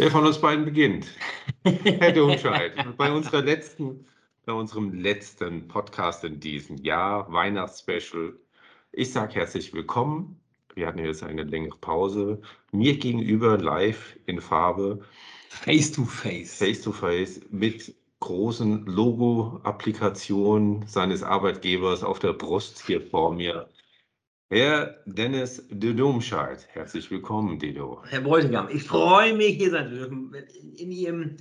Wer von uns beiden beginnt? Herr Domscheit, bei unserer letzten, bei unserem letzten Podcast in diesem Jahr, Weihnachtsspecial. Ich sage herzlich willkommen. Wir hatten jetzt eine längere Pause. Mir gegenüber live in Farbe. Face to face. Face to face mit großen Logo-Applikationen seines Arbeitgebers auf der Brust hier vor mir. Herr Dennis de Domscheit, herzlich willkommen, Dido. Herr Bräutigam, ich freue mich, hier sein zu dürfen. In Ihrem,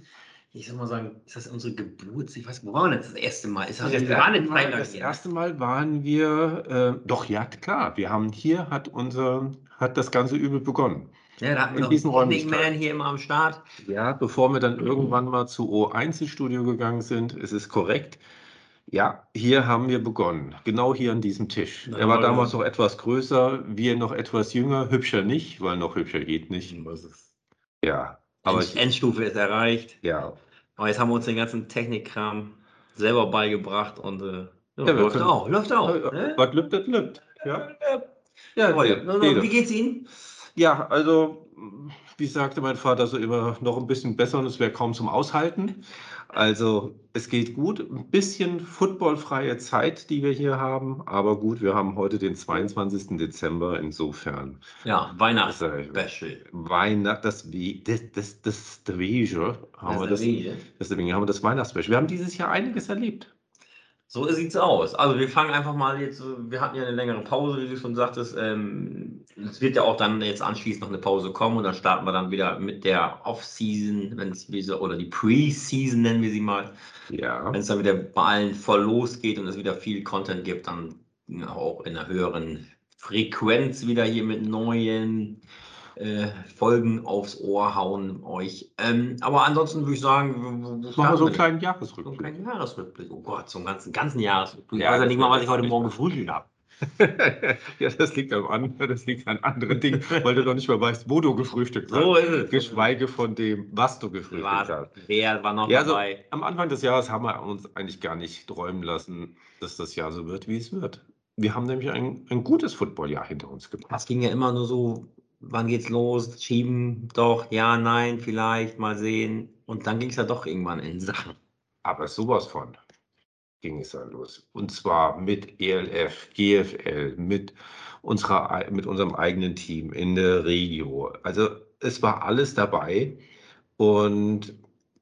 ich soll mal sagen, ist das unsere Geburt? Ich weiß, wo waren wir das, das erste Mal? Ist das, Das, wir waren in erste Mal, Thailand das erste Mal waren wir, äh, doch ja klar, wir haben hier hat unser, hat das ganze Übel begonnen. Ja, da hatten wir in noch diesen Räumlichkeiten. Man hier immer am Start. Ja, bevor wir dann irgendwann mal zu O1 ins Studio gegangen sind, es ist korrekt. Ja, hier haben wir begonnen, genau hier an diesem Tisch. Na, Er war damals noch etwas größer, wir noch etwas jünger, hübscher nicht, weil noch hübscher geht nicht. Ja, aber End, Endstufe ist erreicht. ja, Aber jetzt haben wir uns den ganzen Technikkram selber beigebracht und äh, ja, wir läuft können- auch, läuft auch. Ne? was lübt, das lübt. Ja, ja, na, Dido. Wie geht's Ihnen? Ja, also, wie sagte mein Vater so immer, noch ein bisschen besser und es wäre kaum zum Aushalten. Also, es geht gut. Ein bisschen footballfreie Zeit, die wir hier haben. Aber gut, wir haben heute den 22. Dezember. Insofern, Ja, Weihnachtsspecial. Weihnacht, das, Wie- das, das, das, das das, Deswegen. deswegen haben wir das Weihnachtsspecial. Wir haben dieses Jahr einiges erlebt. So sieht's aus. Also wir fangen einfach mal jetzt, so- wir hatten ja eine längere Pause, wie du schon sagtest. Ähm, es wird ja auch dann jetzt anschließend noch eine Pause kommen und dann starten wir dann wieder mit der Off-Season, wenn es wie so, oder die Pre-Season nennen wir sie mal. Ja, Wenn es dann wieder bei allen voll losgeht und es wieder viel Content gibt, dann auch in einer höheren Frequenz wieder hier mit neuen äh, Folgen aufs Ohr hauen euch. Ähm, aber ansonsten würde ich sagen, machen wir so einen kleinen so einen Jahresrückblick. kleinen Jahresrückblick. Oh Gott, zum ganzen, ganzen Jahresrückblick. Ja, ich weiß ja nicht mal, was ich heute Morgen gefrühstückt habe. ja, das liegt am anderen, das liegt an anderen Dingen, weil du noch nicht mal weißt, wo du gefrühstückt hast. So ist es. Geschweige von dem, was du gefrühstückt War, hast. wer war noch Ja, also dabei? am Anfang des Jahres haben wir uns eigentlich gar nicht träumen lassen, dass das Jahr so wird, wie es wird. Wir haben nämlich ein, ein gutes Footballjahr hinter uns gebracht. Das ging ja immer nur so, wann geht's los? Schieben, doch, ja, nein, vielleicht, mal sehen. Und dann ging es ja doch irgendwann in Sachen. Aber sowas von ging es dann los. Und zwar mit ELF, GFL, mit, unserer, mit unserem eigenen Team in der Regio. Also es war alles dabei. Und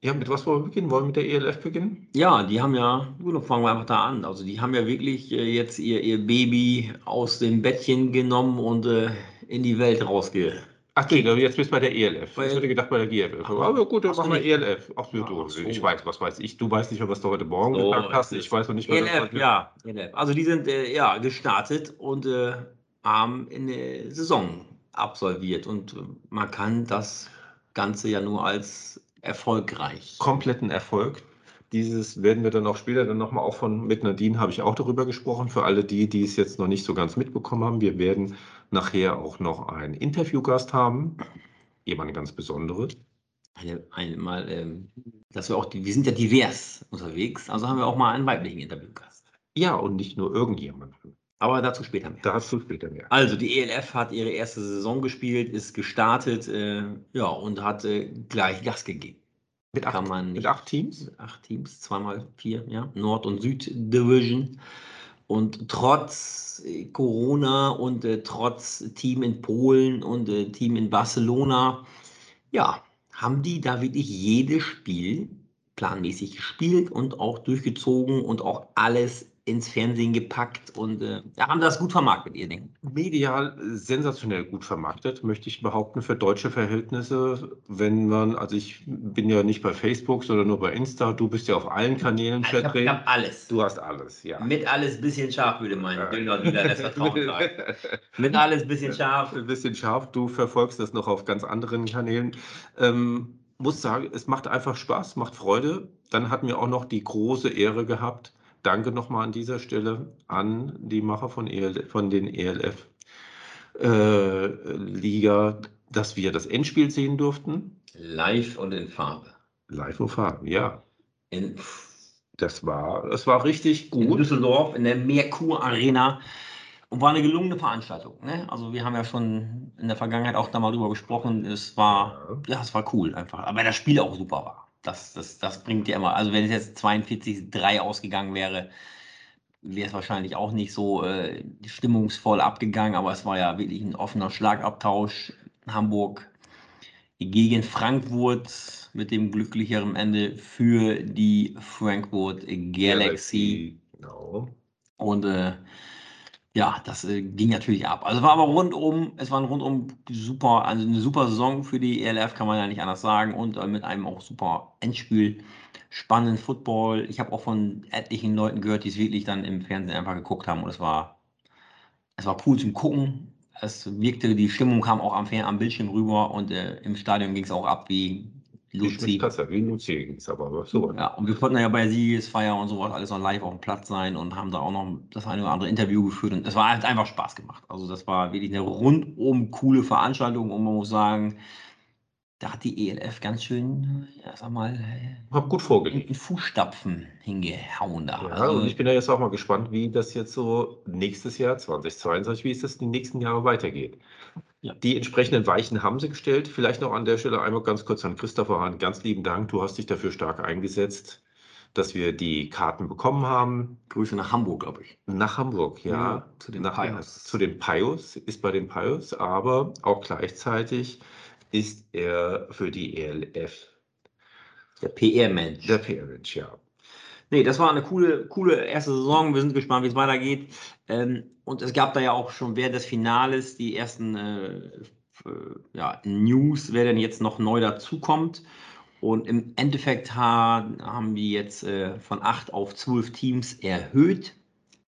ja, mit was wollen wir beginnen? Wollen wir mit der ELF beginnen? Ja, die haben ja, gut, dann fangen wir einfach da an. Also die haben ja wirklich äh, jetzt ihr, ihr Baby aus dem Bettchen genommen und äh, in die Welt rausge... Ach nee, jetzt bist du bei der ELF. Bei- ich hätte gedacht bei der. Ach, Aber gut, dann machen wir ELF. Ach, du, ach so. ich weiß, was weiß ich. Du weißt nicht mehr, was du heute Morgen So gesagt hast. Ich weiß noch nicht, was ELF, ja, ELF. Also die sind äh, ja gestartet und äh, haben eine Saison absolviert. Und äh, man kann das Ganze ja nur als erfolgreich. kompletten Erfolg. Dieses werden wir dann auch später dann nochmal auch von, mit Nadine habe ich auch darüber gesprochen. Für alle die, die es jetzt noch nicht so ganz mitbekommen haben, wir werden nachher auch noch einen Interviewgast haben. Jemand ganz Besonderes. Einmal, ähm, dass wir auch, die, wir sind ja divers unterwegs, also haben wir auch mal einen weiblichen Interviewgast. Ja, und nicht nur irgendjemanden. Aber dazu später mehr. Dazu später mehr. Also die ELF hat ihre erste Saison gespielt, ist gestartet, äh, ja, und hat äh, gleich Gas gegeben. Mit acht, Kann man mit nicht. acht Teams? Acht Teams, zweimal vier, ja, Nord- und Süd-Division. Und trotz äh, Corona und äh, trotz Team in Polen und äh, Team in Barcelona, ja, haben die da wirklich jedes Spiel planmäßig gespielt und auch durchgezogen und auch alles ins Fernsehen gepackt und äh, haben das gut vermarktet, ihr Ding. Medial sensationell gut vermarktet, möchte ich behaupten, für deutsche Verhältnisse. Wenn man, also ich bin ja nicht bei Facebook, sondern nur bei Insta. Du bist ja auf allen Kanälen Ich habe vertreten. hab alles. Du hast alles, ja. Mit alles bisschen scharf, würde mein Ja. Döner wieder des Vertrauens sagen. Mit alles bisschen scharf. Ein bisschen scharf, du verfolgst das noch auf ganz anderen Kanälen. Ähm, muss sagen, es macht einfach Spaß, macht Freude. Dann hatten wir auch noch die große Ehre gehabt. Danke nochmal an dieser Stelle an die Macher von, ELF, von den ELF äh, Liga, dass wir das Endspiel sehen durften. Live und in Farbe. Live und Farben, ja. In, Das war, das war richtig in gut. Düsseldorf in der Merkur Arena. Und war eine gelungene Veranstaltung. Ne? Also wir haben ja schon in der Vergangenheit auch da mal drüber gesprochen. Es war, ja, ja es war cool einfach. Aber das Spiel auch super war. Das, das, das bringt ja immer. Also wenn es jetzt 42-3 ausgegangen wäre, wäre es wahrscheinlich auch nicht so äh, stimmungsvoll abgegangen. Aber es war ja wirklich ein offener Schlagabtausch. Hamburg gegen Frankfurt mit dem glücklicheren Ende für die Frankfurt Galaxy. Galaxy genau. Und äh, ja, das äh, ging natürlich ab. Also war aber rundum, es war rundum super, also eine super Saison für die ELF, kann man ja nicht anders sagen. Und äh, mit einem auch super Endspiel, spannenden Football. Ich habe auch von etlichen Leuten gehört, die es wirklich dann im Fernsehen einfach geguckt haben. Und es war, es war cool zum Gucken. Es wirkte, die Stimmung kam auch am, am Bildschirm rüber und äh, im Stadion ging es auch ab wie Luzi. Wie Luzi ging es aber, so. Ja, und wir konnten ja bei Siegesfeier und sowas alles noch live auf dem Platz sein und haben da auch noch das eine oder andere Interview geführt und es war halt einfach Spaß gemacht. Also das war wirklich eine rundum coole Veranstaltung und man muss sagen, da hat die ELF ganz schön, ja, sag mal, Hab gut vorgelegt. in Fußstapfen hingehauen da. Ja, also, und ich bin ja jetzt auch mal gespannt, wie das jetzt so nächstes Jahr, 2022, wie es das die nächsten Jahre weitergeht. Ja. Die entsprechenden Weichen haben sie gestellt. Vielleicht noch an der Stelle einmal ganz kurz an Christopher Hahn. Ganz lieben Dank. Du hast dich dafür stark eingesetzt, dass wir die Karten bekommen haben. Grüße nach Hamburg, glaube ich. Nach Hamburg, ja. ja zu den nach, Pios. Zu den Pios, ist bei den Pios, aber auch gleichzeitig ist er für die ELF. Der PR-Mensch. Der PR-Mensch, ja. Nee, das war eine coole, coole erste Saison. Wir sind gespannt, wie es weitergeht. Ähm, und es gab da ja auch schon während des Finales die ersten äh, ja, News, wer denn jetzt noch neu dazukommt. Und im Endeffekt haben die jetzt äh, von acht auf zwölf Teams erhöht.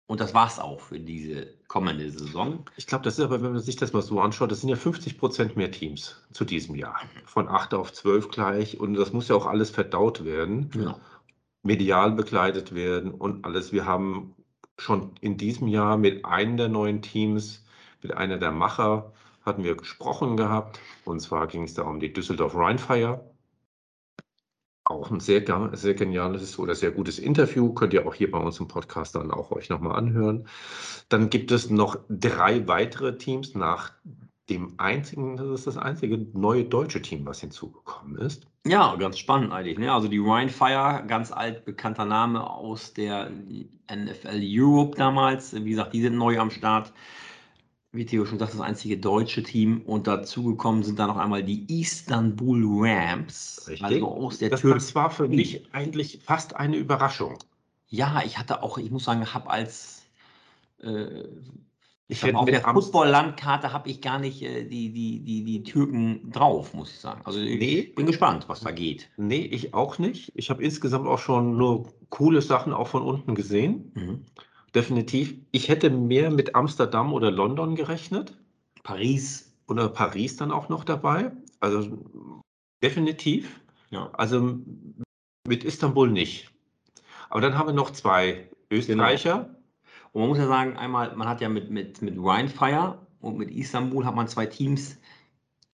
Und das war es auch für diese kommende Saison. Ich glaube, das ist aber, wenn man sich das mal so anschaut, das sind ja 50 Prozent mehr Teams zu diesem Jahr. Von 8 auf 12 gleich. Und das muss ja auch alles verdaut werden, genau. medial begleitet werden und alles. Wir haben schon in diesem Jahr mit einem der neuen Teams, mit einer der Macher, hatten wir gesprochen gehabt. Und zwar ging es da um die Düsseldorf Rheinfire. Auch ein sehr, sehr geniales oder sehr gutes Interview. Könnt ihr auch hier bei uns im Podcast dann auch euch nochmal anhören. Dann gibt es noch drei weitere Teams nach dem einzigen, das ist das einzige neue deutsche Team, was hinzugekommen ist. Ja, ganz spannend eigentlich. Ne? Also die Rhine Fire, ganz alt bekannter Name aus der NFL Europe damals. Wie gesagt, die sind neu am Start wie Theo schon sagt, das einzige deutsche Team. Und dazugekommen sind dann noch einmal die Istanbul Rams. Richtig. Also aus der das, das war für mich eigentlich fast eine Überraschung. Ja, ich hatte auch, ich muss sagen, habe als äh, ich habe auf der Football-Landkarte habe ich gar nicht äh, die, die, die, die Türken drauf, muss ich sagen. Also ich nee. bin gespannt, was da geht. Nee, ich auch nicht. Ich habe insgesamt auch schon nur coole Sachen auch von unten gesehen. Mhm definitiv. Ich hätte mehr mit Amsterdam oder London gerechnet. Paris. Oder Paris dann auch noch dabei. Also definitiv. Ja. Also mit Istanbul nicht. Aber dann haben wir noch zwei Österreicher. Genau. Und man muss ja sagen, einmal, man hat ja mit, mit, mit Rheinfire und mit Istanbul hat man zwei Teams,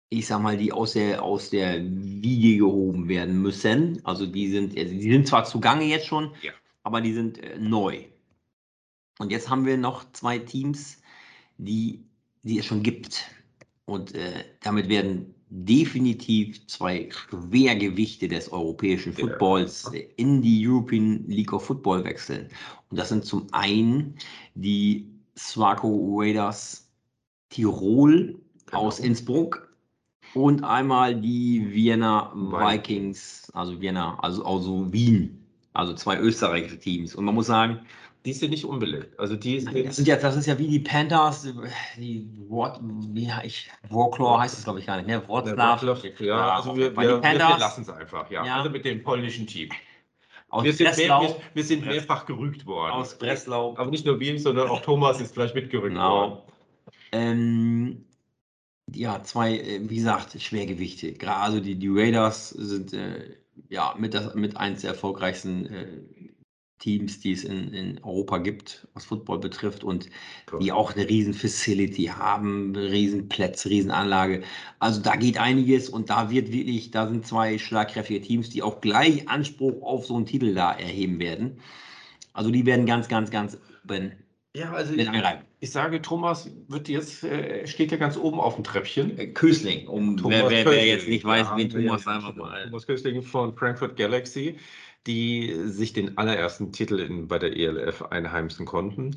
ich sag mal, die aus der, aus der Wiege gehoben werden müssen. Also die sind, also die sind zwar zugange jetzt schon, ja. aber die sind äh, neu. Und jetzt haben wir noch zwei Teams, die, die es schon gibt. Und äh, damit werden definitiv zwei Schwergewichte des europäischen Footballs in die European League of Football wechseln. Und das sind zum einen die Swaco Raiders Tirol genau. aus Innsbruck und einmal die Vienna Vikings, also Vienna, also, also Wien, also zwei österreichische Teams. Und man muss sagen, die sind nicht unbelegt. Also die sind, das, sind ja, das ist ja wie die Panthers, die Wort, wie ich, Warclaw heißt es glaube ich gar nicht, ne? Wroclaw. Ja, ja, also wir, wir, wir lassen es einfach, ja. ja. Also mit dem polnischen Team. Aus wir, sind mehr, wir, sind mehrfach gerügt worden. Aus Breslau. Aber nicht nur wir, sondern auch Thomas ist vielleicht mitgerückt genau. worden. Ähm, ja, zwei, äh, wie gesagt, Schwergewichte. Also die, die Raiders sind äh, ja mit, das, mit eins der erfolgreichsten äh, Teams, die es in, in Europa gibt, was Football betrifft und Klar. die auch eine riesen Facility haben, riesen Plätze, riesen Anlage. Also da geht einiges und da wird wirklich, da sind zwei schlagkräftige Teams, die auch gleich Anspruch auf so einen Titel da erheben werden. Also die werden ganz, ganz, ganz ben, ja, also ich, Ich sage, Thomas wird jetzt, äh, steht ja ganz oben auf dem Treppchen. Äh, Kösling, um Thomas wer, wer, wer jetzt nicht weiß, Ja, wen Thomas ja einfach mal. Thomas Kösling von Frankfurt Galaxy, die sich den allerersten Titel in, bei der ELF einheimsen konnten.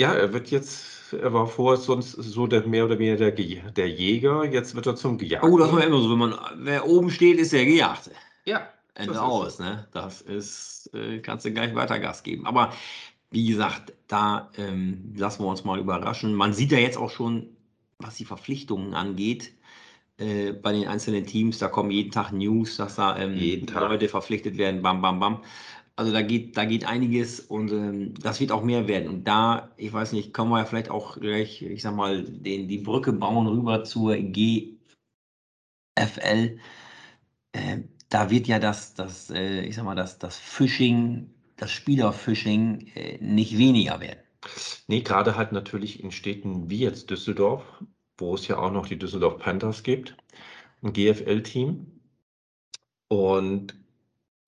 Ja, er wird jetzt, er war vorher sonst so der mehr oder weniger der, der Jäger, jetzt wird er zum Gejagten. Oh, das war immer so, wenn man, wer oben steht, ist der Gejagte. Ja, Ende Das ist aus, ne? Das ist, äh, kannst du gleich weiter Gas geben. Aber wie gesagt, da ähm, lassen wir uns mal überraschen. Man sieht ja jetzt auch schon, was die Verpflichtungen angeht, äh, bei den einzelnen Teams, da kommen jeden Tag News, dass da ähm, Jeden Tag. Leute verpflichtet werden, bam, bam, bam. Also da geht, da geht einiges und ähm, das wird auch mehr werden. Und da, ich weiß nicht, können wir ja vielleicht auch gleich, ich sag mal, den, die Brücke bauen rüber zur GFL. Äh, da wird ja das, das äh, ich sag mal, das, das Phishing, das Spielerphishing äh, nicht weniger werden. Nee, gerade halt natürlich in Städten wie jetzt Düsseldorf, wo es ja auch noch die Düsseldorf Panthers gibt, ein GFL-Team. Und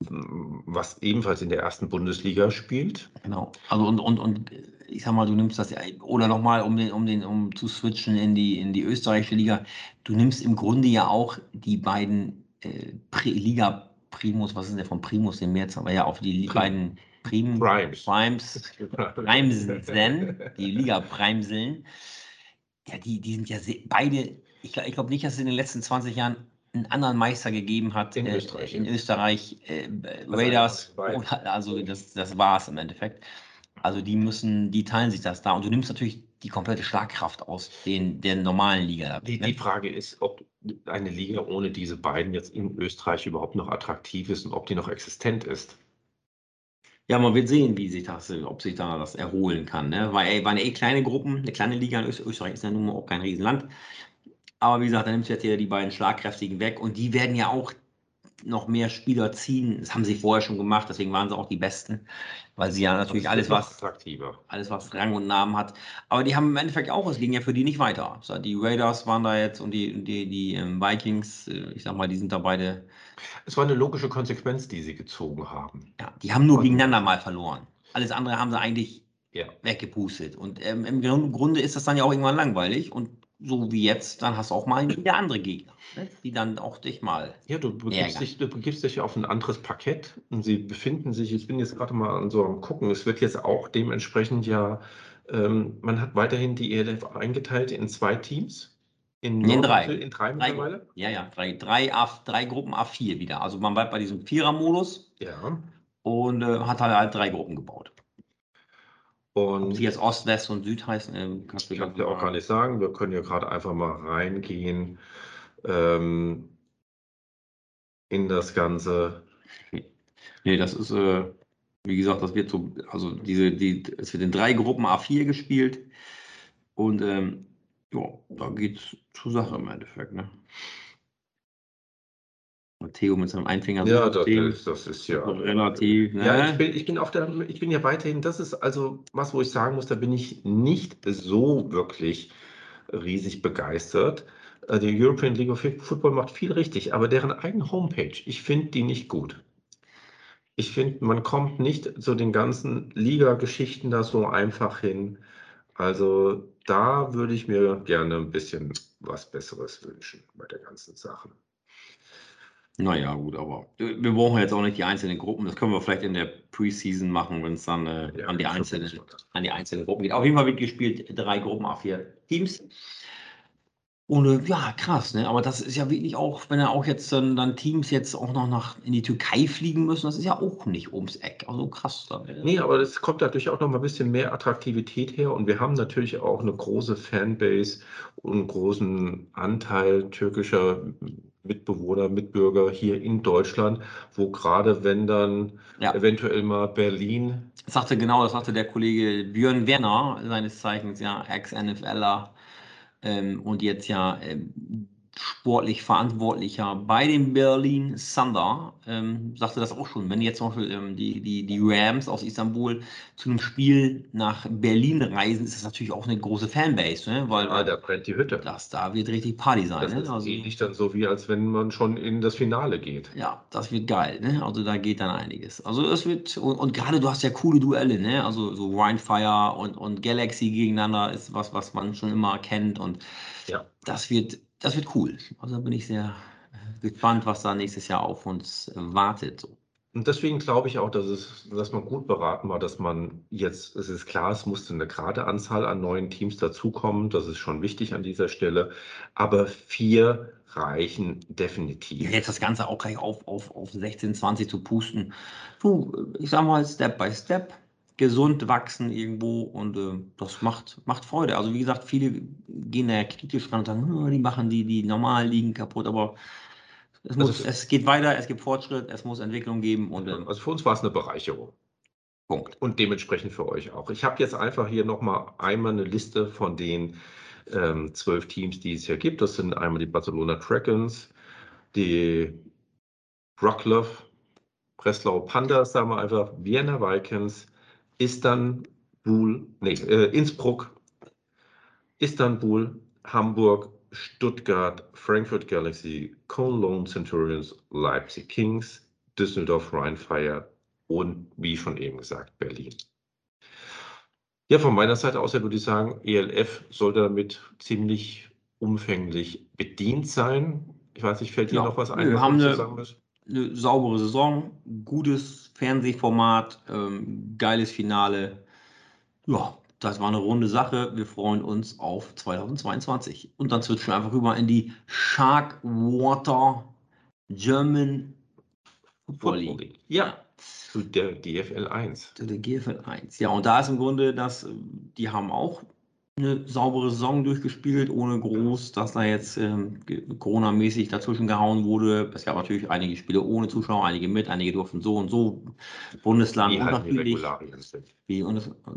mm, was ebenfalls in der ersten Bundesliga spielt. Genau. Also und, und, und äh, ich sag mal, du nimmst das ja, oder nochmal, um den, um den, um zu switchen in die, in die österreichische Liga, du nimmst im Grunde ja auch die beiden äh, Liga Primus, was ist denn von Primus im März, aber ja, auf die Prim- beiden Prim Primes. Primes, Primsen, die Liga Primseln, ja, die, die sind ja sehr, beide, ich glaube ich glaub nicht, dass es in den letzten 20 Jahren einen anderen Meister gegeben hat In äh, Österreich, in ja. Österreich äh, Raiders, also das, das war es im Endeffekt. Also die müssen, die teilen sich das da und du nimmst natürlich die komplette Schlagkraft aus den, der normalen Liga. Die, die? Frage ist, ob eine Liga ohne diese beiden jetzt in Österreich überhaupt noch attraktiv ist und ob die noch existent ist. Ja, man wird sehen, wie sich das, ob sich da das erholen kann. Ne? Weil ey, waren eh kleine Gruppen, eine kleine Liga in Öst Österreich ist ja nun mal auch kein Riesenland. Aber wie gesagt, da nimmst du jetzt hier die beiden Schlagkräftigen weg und die werden ja auch noch mehr Spieler ziehen. Das haben sie vorher schon gemacht, deswegen waren sie auch die Besten, weil sie ja natürlich alles was, attraktiver. alles was Rang und Namen hat. Aber die haben im Endeffekt auch, es ging ja für die nicht weiter. Die Raiders waren da jetzt und die, die, die ähm, Vikings, äh, ich sag mal, die sind da beide, Es war eine logische Konsequenz, die sie gezogen haben. ja, die haben nur Und- gegeneinander mal verloren. Alles andere haben sie eigentlich Ja. weggepustet. Und ähm, im Grund- Grunde ist das dann ja auch irgendwann langweilig. Und so wie jetzt, dann hast du auch mal wieder andere Gegner, ne? die dann auch dich mal. Ja, du begibst, dich, du begibst dich auf ein anderes Parkett und sie befinden sich, ich bin jetzt gerade mal an so am gucken, es wird jetzt auch dementsprechend ja, ähm, man hat weiterhin die ELF eingeteilt in zwei Teams. In, in drei. In drei Drei, mittlerweile? ja, ja, drei, drei, A, drei Gruppen A4 wieder. Also man bleibt bei diesem Vierer-Modus Ja. und äh, hat halt, halt drei Gruppen gebaut. Und sie jetzt Ost, West und Süd heißen, ähm, kannst du ich dir auch gar nicht sagen, wir können ja gerade einfach mal reingehen ähm, in das Ganze. Nee, das ist, äh, wie gesagt, das wird so, also diese, die, es wird in drei Gruppen A4 gespielt und ähm, ja, da geht's zur Sache im Endeffekt, ne? Theo mit seinem Einfinger Ja, das ist, das ist ja. relativ, ne? Ja, ich bin, ich bin auf der, ich bin ja weiterhin, das ist also was, wo ich sagen muss, da bin ich nicht so wirklich riesig begeistert. Äh, Die European League of Football macht viel richtig, aber deren eigene Homepage, ich finde die nicht gut. Ich finde, man kommt nicht zu den ganzen Liga-Geschichten da so einfach hin. Also da würde ich mir gerne ein bisschen was Besseres wünschen bei der ganzen Sache. Naja, gut, aber wir brauchen jetzt auch nicht die einzelnen Gruppen. Das können wir vielleicht in der Preseason machen, wenn es dann äh, Ja, an, die einzelnen, das. an die einzelnen Gruppen geht. Auf jeden Fall wird gespielt, drei Gruppen, A4 Teams. Und äh, ja, krass, ne? Aber das ist ja wirklich auch, wenn er auch jetzt dann, dann Teams jetzt auch noch nach in die Türkei fliegen müssen, das ist ja auch nicht ums Eck. Also krass. Da, äh, Nee, aber es kommt dadurch auch noch mal ein bisschen mehr Attraktivität her und wir haben natürlich auch eine große Fanbase und einen großen Anteil türkischer Mitbewohner, Mitbürger hier in Deutschland, wo gerade wenn dann Ja. eventuell mal Berlin, Das sagte genau, das sagte der Kollege Björn Werner, seines Zeichens ja Ex-NFLer ähm, und jetzt ja ähm, sportlich Verantwortlicher bei den Berlin Thunder ähm, sagte das auch schon. Wenn jetzt zum Beispiel ähm, die, die, die Rams aus Istanbul zu einem Spiel nach Berlin reisen, ist das natürlich auch eine große Fanbase, ne? weil Ah, da brennt die Hütte. das da wird richtig Party sein. Das ne? ist Also, ähnlich dann so, wie als wenn man schon in das Finale geht. ja, das wird geil. Ne? Also da geht dann einiges. Also es wird, und, und gerade du hast ja coole Duelle, ne? also so Windfire und, und Galaxy gegeneinander ist was, was man schon immer kennt und Ja. das wird, das wird cool. Also da bin ich sehr äh, gespannt, was da nächstes Jahr auf uns wartet. Und deswegen glaube ich auch, dass, es, dass man gut beraten war, dass man jetzt, es ist klar, es musste eine gerade Anzahl an neuen Teams dazukommen, das ist schon wichtig an dieser Stelle, aber vier reichen definitiv. Ja, jetzt das Ganze auch gleich auf, auf, auf 16, 20 zu pusten. Du, ich sag mal, Step by Step, gesund wachsen irgendwo und äh, das macht, macht Freude. Also wie gesagt, viele gehen da ja kritisch ran und sagen, "Oh, die machen die, die normalen Ligen kaputt, aber es, muss, Also- es geht weiter, es gibt Fortschritt, es muss Entwicklung geben und ähm, Also für uns war es eine Bereicherung. Punkt. Und dementsprechend für euch auch. Ich habe jetzt einfach hier nochmal einmal eine Liste von den ähm, zwölf Teams, die es hier gibt. Das sind einmal die Barcelona Dragons, die Wroclaw, Breslau Pandas, sagen wir einfach, Vienna Vikings, Istanbul, nee, äh, Innsbruck, Istanbul, Hamburg, Stuttgart, Frankfurt Galaxy, Cologne Centurions, Leipzig Kings, Düsseldorf Rheinfire und wie schon eben gesagt, Berlin. Ja, von meiner Seite aus her würde ich sagen, ELF sollte damit ziemlich umfänglich bedient sein. Ich weiß nicht, fällt dir Ja, noch was ein? wir was haben eine-? Eine saubere Saison, gutes Fernsehformat, ähm, geiles Finale. Ja, das war eine runde Sache. Wir freuen uns auf 2022. Und dann switchen wir einfach rüber in die Sharkwater German Football League. Ja, zu der GFL 1. Zu der GFL 1. Ja, und da ist im Grunde das, äh, die haben auch eine saubere Saison durchgespielt, ohne groß, dass da jetzt ähm, Corona-mäßig dazwischen gehauen wurde. Es gab natürlich einige Spiele ohne Zuschauer, einige mit, einige durften so und so. Bundesland Die halt unterschiedlich, wie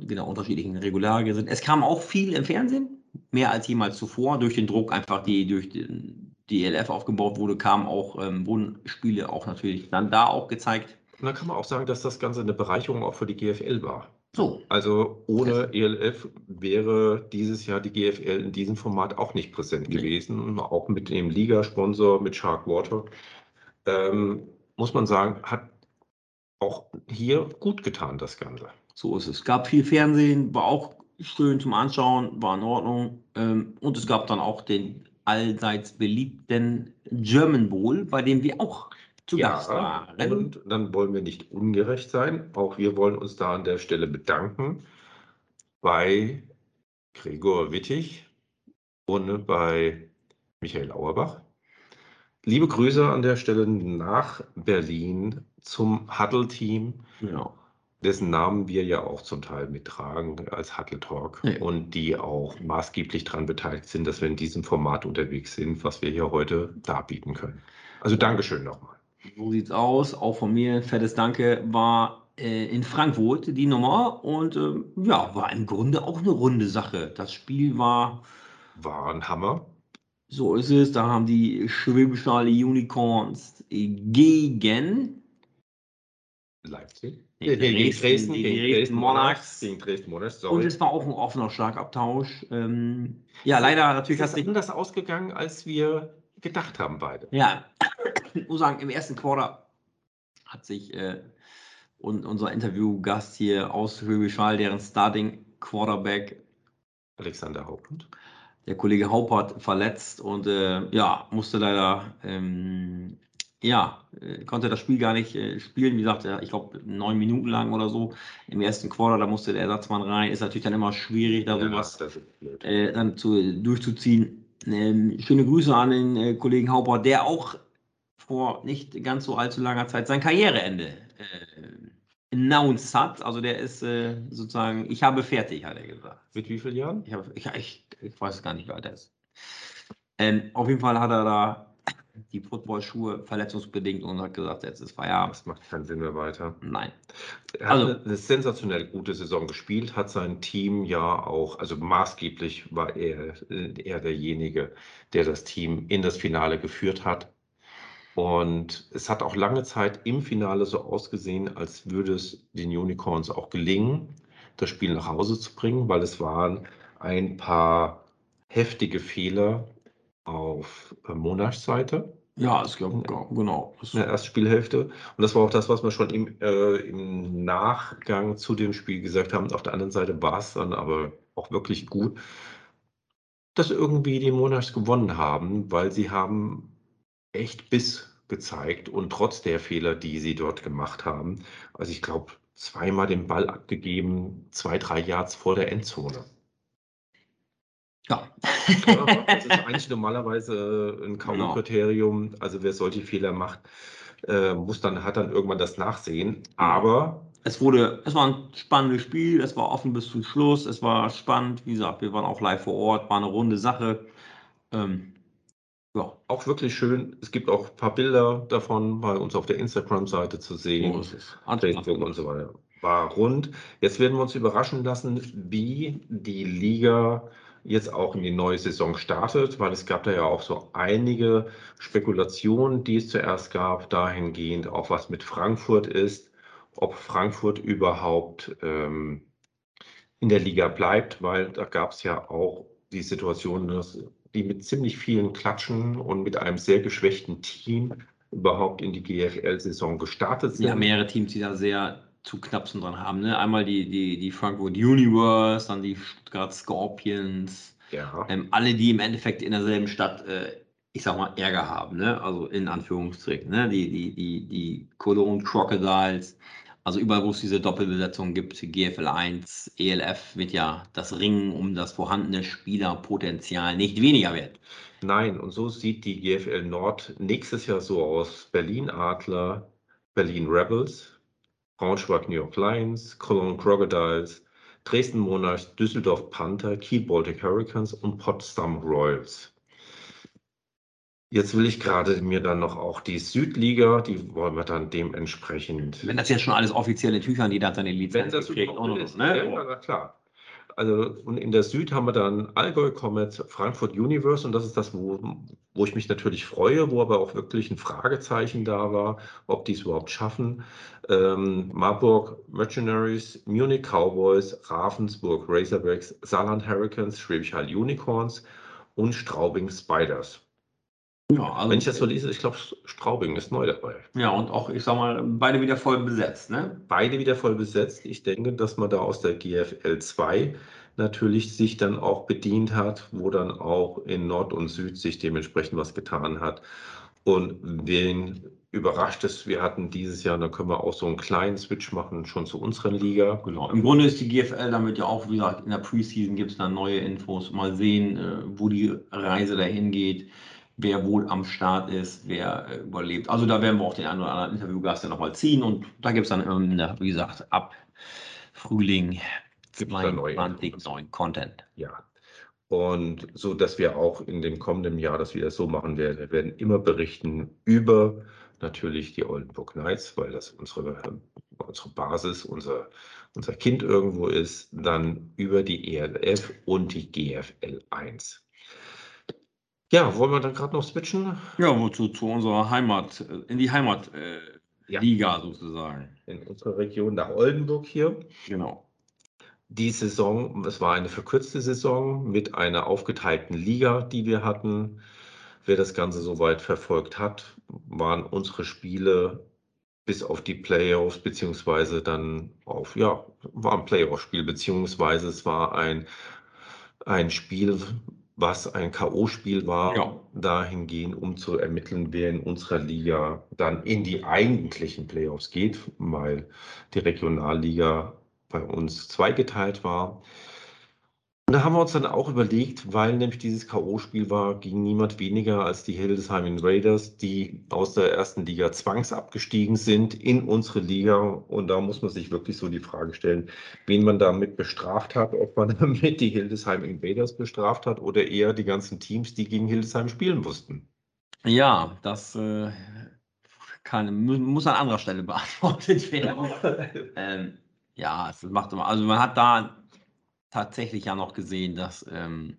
genau, unterschiedlichen Regularien sind. Es kam auch viel im Fernsehen, mehr als jemals zuvor, durch den Druck einfach, die durch den, die ELF aufgebaut wurde, kamen auch, ähm, wurden Spiele auch natürlich dann da auch gezeigt. Und dann kann man auch sagen, dass das Ganze eine Bereicherung auch für die GFL war. So, Also ohne ELF wäre dieses Jahr die GFL in diesem Format auch nicht präsent Nee. gewesen. Auch mit dem Ligasponsor, mit Sharkwater. Ähm, muss man sagen, hat auch hier gut getan, das Ganze. So ist es. Gab viel Fernsehen, war auch schön zum Anschauen, war in Ordnung. Ähm, und es gab dann auch den allseits beliebten German Bowl, bei dem wir auch zu Gast waren. und dann wollen wir nicht ungerecht sein. Auch wir wollen uns da an der Stelle bedanken bei Gregor Wittig und bei Michael Auerbach. Liebe Grüße an der Stelle nach Berlin zum Huddle-Team, Ja. dessen Namen wir ja auch zum Teil mittragen als Huddle Talk Ja. und die auch maßgeblich daran beteiligt sind, dass wir in diesem Format unterwegs sind, was wir hier heute darbieten können. Also Dankeschön nochmal. So sieht's aus. Auch von mir ein fettes Danke war äh, in Frankfurt die Nummer und ähm, ja, war im Grunde auch eine runde Sache. Das Spiel war, War ein Hammer. so ist es, da haben die Schwäbisch Hall Unicorns gegen Leipzig. Nee, gegen Dresden, Dresden, die gegen Dresden Dresden Monarchs. Gegen Dresden Monarchs, Und sorry. es war auch ein offener Schlagabtausch. Ähm, ja, leider natürlich Es ist sich. anders ausgegangen, als wir gedacht haben beide. Ja, ich muss sagen, im ersten Quarter hat sich äh, und unser Interviewgast hier aus Schwäbisch Hall, deren Starting Quarterback, Alexander Hauptmann. der Kollege Haupert, verletzt und äh, ja, musste leider, ähm, ja, äh, konnte das Spiel gar nicht äh, spielen. Wie gesagt, ich glaube, neun Minuten lang oder so im ersten Quarter, da musste der Ersatzmann rein. Ist natürlich dann immer schwierig, da sowas das ist blöd. äh, dann zu, durchzuziehen. Ähm, schöne Grüße an den äh, Kollegen Hauper, der auch vor nicht ganz so allzu langer Zeit sein Karriereende äh, announced hat. Also der ist äh, sozusagen, ich habe fertig, hat er gesagt. Mit wie vielen Jahren? Ich, habe, ich, ich, ich weiß gar nicht, wie alt er ist. Ähm, auf jeden Fall hat er da die Footballschuhe verletzungsbedingt und hat gesagt, jetzt ist Feierabend. Das macht keinen Sinn mehr weiter. Nein. Er hat also, eine sensationell gute Saison gespielt, hat sein Team ja auch, also maßgeblich war er, er derjenige, der das Team in das Finale geführt hat. Und es hat auch lange Zeit im Finale so ausgesehen, als würde es den Unicorns auch gelingen, das Spiel nach Hause zu bringen, weil es waren ein paar heftige Fehler auf äh, Monarchs Seite. Ja, es gab, genau. In der ersten Spielhälfte. Und das war auch das, was wir schon im, äh, im Nachgang zu dem Spiel gesagt haben. Auf der anderen Seite war es dann aber auch wirklich gut, dass irgendwie die Monarchs gewonnen haben, weil sie haben echt Biss gezeigt und trotz der Fehler, die sie dort gemacht haben. Also ich glaube, zweimal den Ball abgegeben, zwei, drei Yards vor der Endzone. Ja. ja das ist eigentlich normalerweise ein genau. K.O.-Kriterium. Genau. Also wer solche Fehler macht, äh, muss dann, hat dann irgendwann das Nachsehen. Aber es wurde, es war ein spannendes Spiel, es war offen bis zum Schluss, es war spannend, wie gesagt, wir waren auch live vor Ort, war eine runde Sache. Ähm, ja. Auch wirklich schön. Es gibt auch ein paar Bilder davon bei uns auf der Instagram-Seite zu sehen. Oh, Facebook und so weiter. War rund. Jetzt werden wir uns überraschen lassen, wie die Liga jetzt auch in die neue Saison startet, weil es gab da ja auch so einige Spekulationen, die es zuerst gab, dahingehend auch was mit Frankfurt ist, ob Frankfurt überhaupt ähm, in der Liga bleibt, weil da gab es ja auch die Situation, dass die mit ziemlich vielen Klatschen und mit einem sehr geschwächten Team überhaupt in die GFL-Saison gestartet sind. Ja, mehrere Teams, die da sehr zu knapsen dran haben. Ne? Einmal die, die, die Frankfurt Universe, dann die Stuttgart Scorpions. Ja. Ähm, alle, die im Endeffekt in derselben Stadt, äh, ich sag mal, Ärger haben. Ne? Also in Anführungsstrichen. Ne? Die, die, die, die Cologne Crocodiles. Also überall, wo es diese Doppelbesetzung gibt, GFL 1, ELF, wird ja das Ringen um das vorhandene Spielerpotenzial nicht weniger wert. Nein, und so sieht die GFL Nord nächstes Jahr so aus. Berlin Adler, Berlin Rebels, Braunschweig New York Lions, Cologne Crocodiles, Dresden Monarchs, Düsseldorf Panther, Kiel Baltic Hurricanes und Potsdam Royals. Jetzt will ich gerade mir dann noch auch die Südliga, die wollen wir dann dementsprechend. Wenn das jetzt schon alles offizielle Tücher, die da seine Lizenz Wenn das ist, ne? Ja, na klar. Also und in der Süd haben wir dann Allgäu Comets, Frankfurt Universe und das ist das, wo, wo ich mich natürlich freue, wo aber auch wirklich ein Fragezeichen da war, ob die es überhaupt schaffen. Ähm, Marburg Mercenaries, Munich Cowboys, Ravensburg Razorbacks, Saarland Hurricanes, Schwäbisch Hall Unicorns und Straubing Spiders. Ja, also, Wenn ich das so lese, ich glaube, Straubing ist neu dabei. Ja, und auch, ich sag mal, beide wieder voll besetzt, ne? Beide wieder voll besetzt. Ich denke, dass man da aus der GFL 2 natürlich sich dann auch bedient hat, wo dann auch in Nord und Süd sich dementsprechend was getan hat. Und wen überrascht es, wir hatten dieses Jahr, da können wir auch so einen kleinen Switch machen, schon zu unserer Liga. Genau. Im Grunde ist die GFL damit ja auch, wie gesagt, in der Preseason gibt es dann neue Infos. Mal sehen, äh, wo die Reise dahin geht wer wohl am Start ist, wer äh, überlebt. Also da werden wir auch den einen oder anderen Interviewgast ja nochmal ziehen und da gibt es dann, ähm, wie gesagt, ab Frühling 2020 neuen Content. Ja. Und so, dass wir auch in dem kommenden Jahr das wieder so machen werden. Wir werden immer berichten über natürlich die Oldenburg Knights, weil das unsere, unsere Basis, unser, unser Kind irgendwo ist. Dann über die ELF und die GFL 1. Ja, wollen wir dann gerade noch switchen? Ja, wozu zu unserer Heimat, in die Heimatliga äh, ja. sozusagen. In unserer Region nach Oldenburg hier. Genau. Die Saison, es war eine verkürzte Saison mit einer aufgeteilten Liga, die wir hatten. Wer das Ganze soweit verfolgt hat, waren unsere Spiele bis auf die Playoffs, beziehungsweise dann auf, ja, war ein Playoff-Spiel, beziehungsweise es war ein, ein Spiel, was ein K.O.-Spiel war, ja. dahingehend, um zu ermitteln, wer in unserer Liga dann in die eigentlichen Playoffs geht, weil die Regionalliga bei uns zweigeteilt war. Und da haben wir uns dann auch überlegt, weil nämlich dieses K.O.-Spiel war, ging niemand weniger als die Hildesheim Raiders, die aus der ersten Liga zwangsabgestiegen sind in unsere Liga. Und da muss man sich wirklich so die Frage stellen, wen man damit bestraft hat, ob man damit die Hildesheim Invaders bestraft hat oder eher die ganzen Teams, die gegen Hildesheim spielen mussten. Ja, das äh, kann, muss an anderer Stelle beantwortet werden. ähm, ja, es macht immer, also man hat da tatsächlich ja noch gesehen, dass ähm,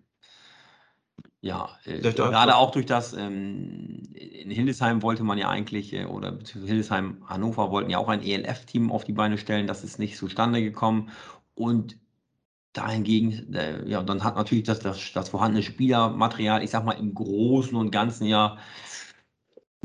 ja, äh, gerade auch durch das, ähm, in Hildesheim wollte man ja eigentlich, äh, oder beziehungsweise Hildesheim, Hannover wollten ja auch ein ELF-Team auf die Beine stellen, das ist nicht zustande gekommen. Und dahingegen, äh, ja, dann hat natürlich das, das, das vorhandene Spielermaterial, ich sag mal, im Großen und Ganzen ja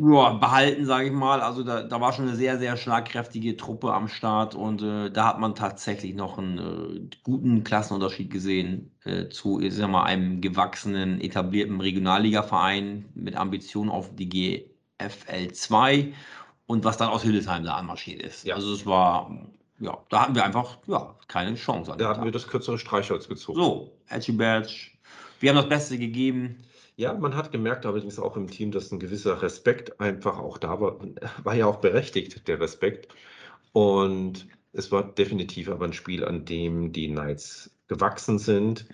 ja, behalten, sage ich mal. Also da, da war schon eine sehr, sehr schlagkräftige Truppe am Start und äh, da hat man tatsächlich noch einen äh, guten Klassenunterschied gesehen äh, zu, ich sag mal, einem gewachsenen, etablierten Regionalligaverein mit Ambitionen auf die GFL 2 und was dann aus Hildesheim da anmarschiert ist. Ja. Also es war, ja, da hatten wir einfach ja, keine Chance. Da hatten wir das kürzere Streichholz gezogen. So, Edgy Badge. Wir haben das Beste gegeben. Ja, man hat gemerkt allerdings auch im Team, dass ein gewisser Respekt einfach auch da war. War ja auch berechtigt, der Respekt. Und es war definitiv aber ein Spiel, an dem die Knights gewachsen sind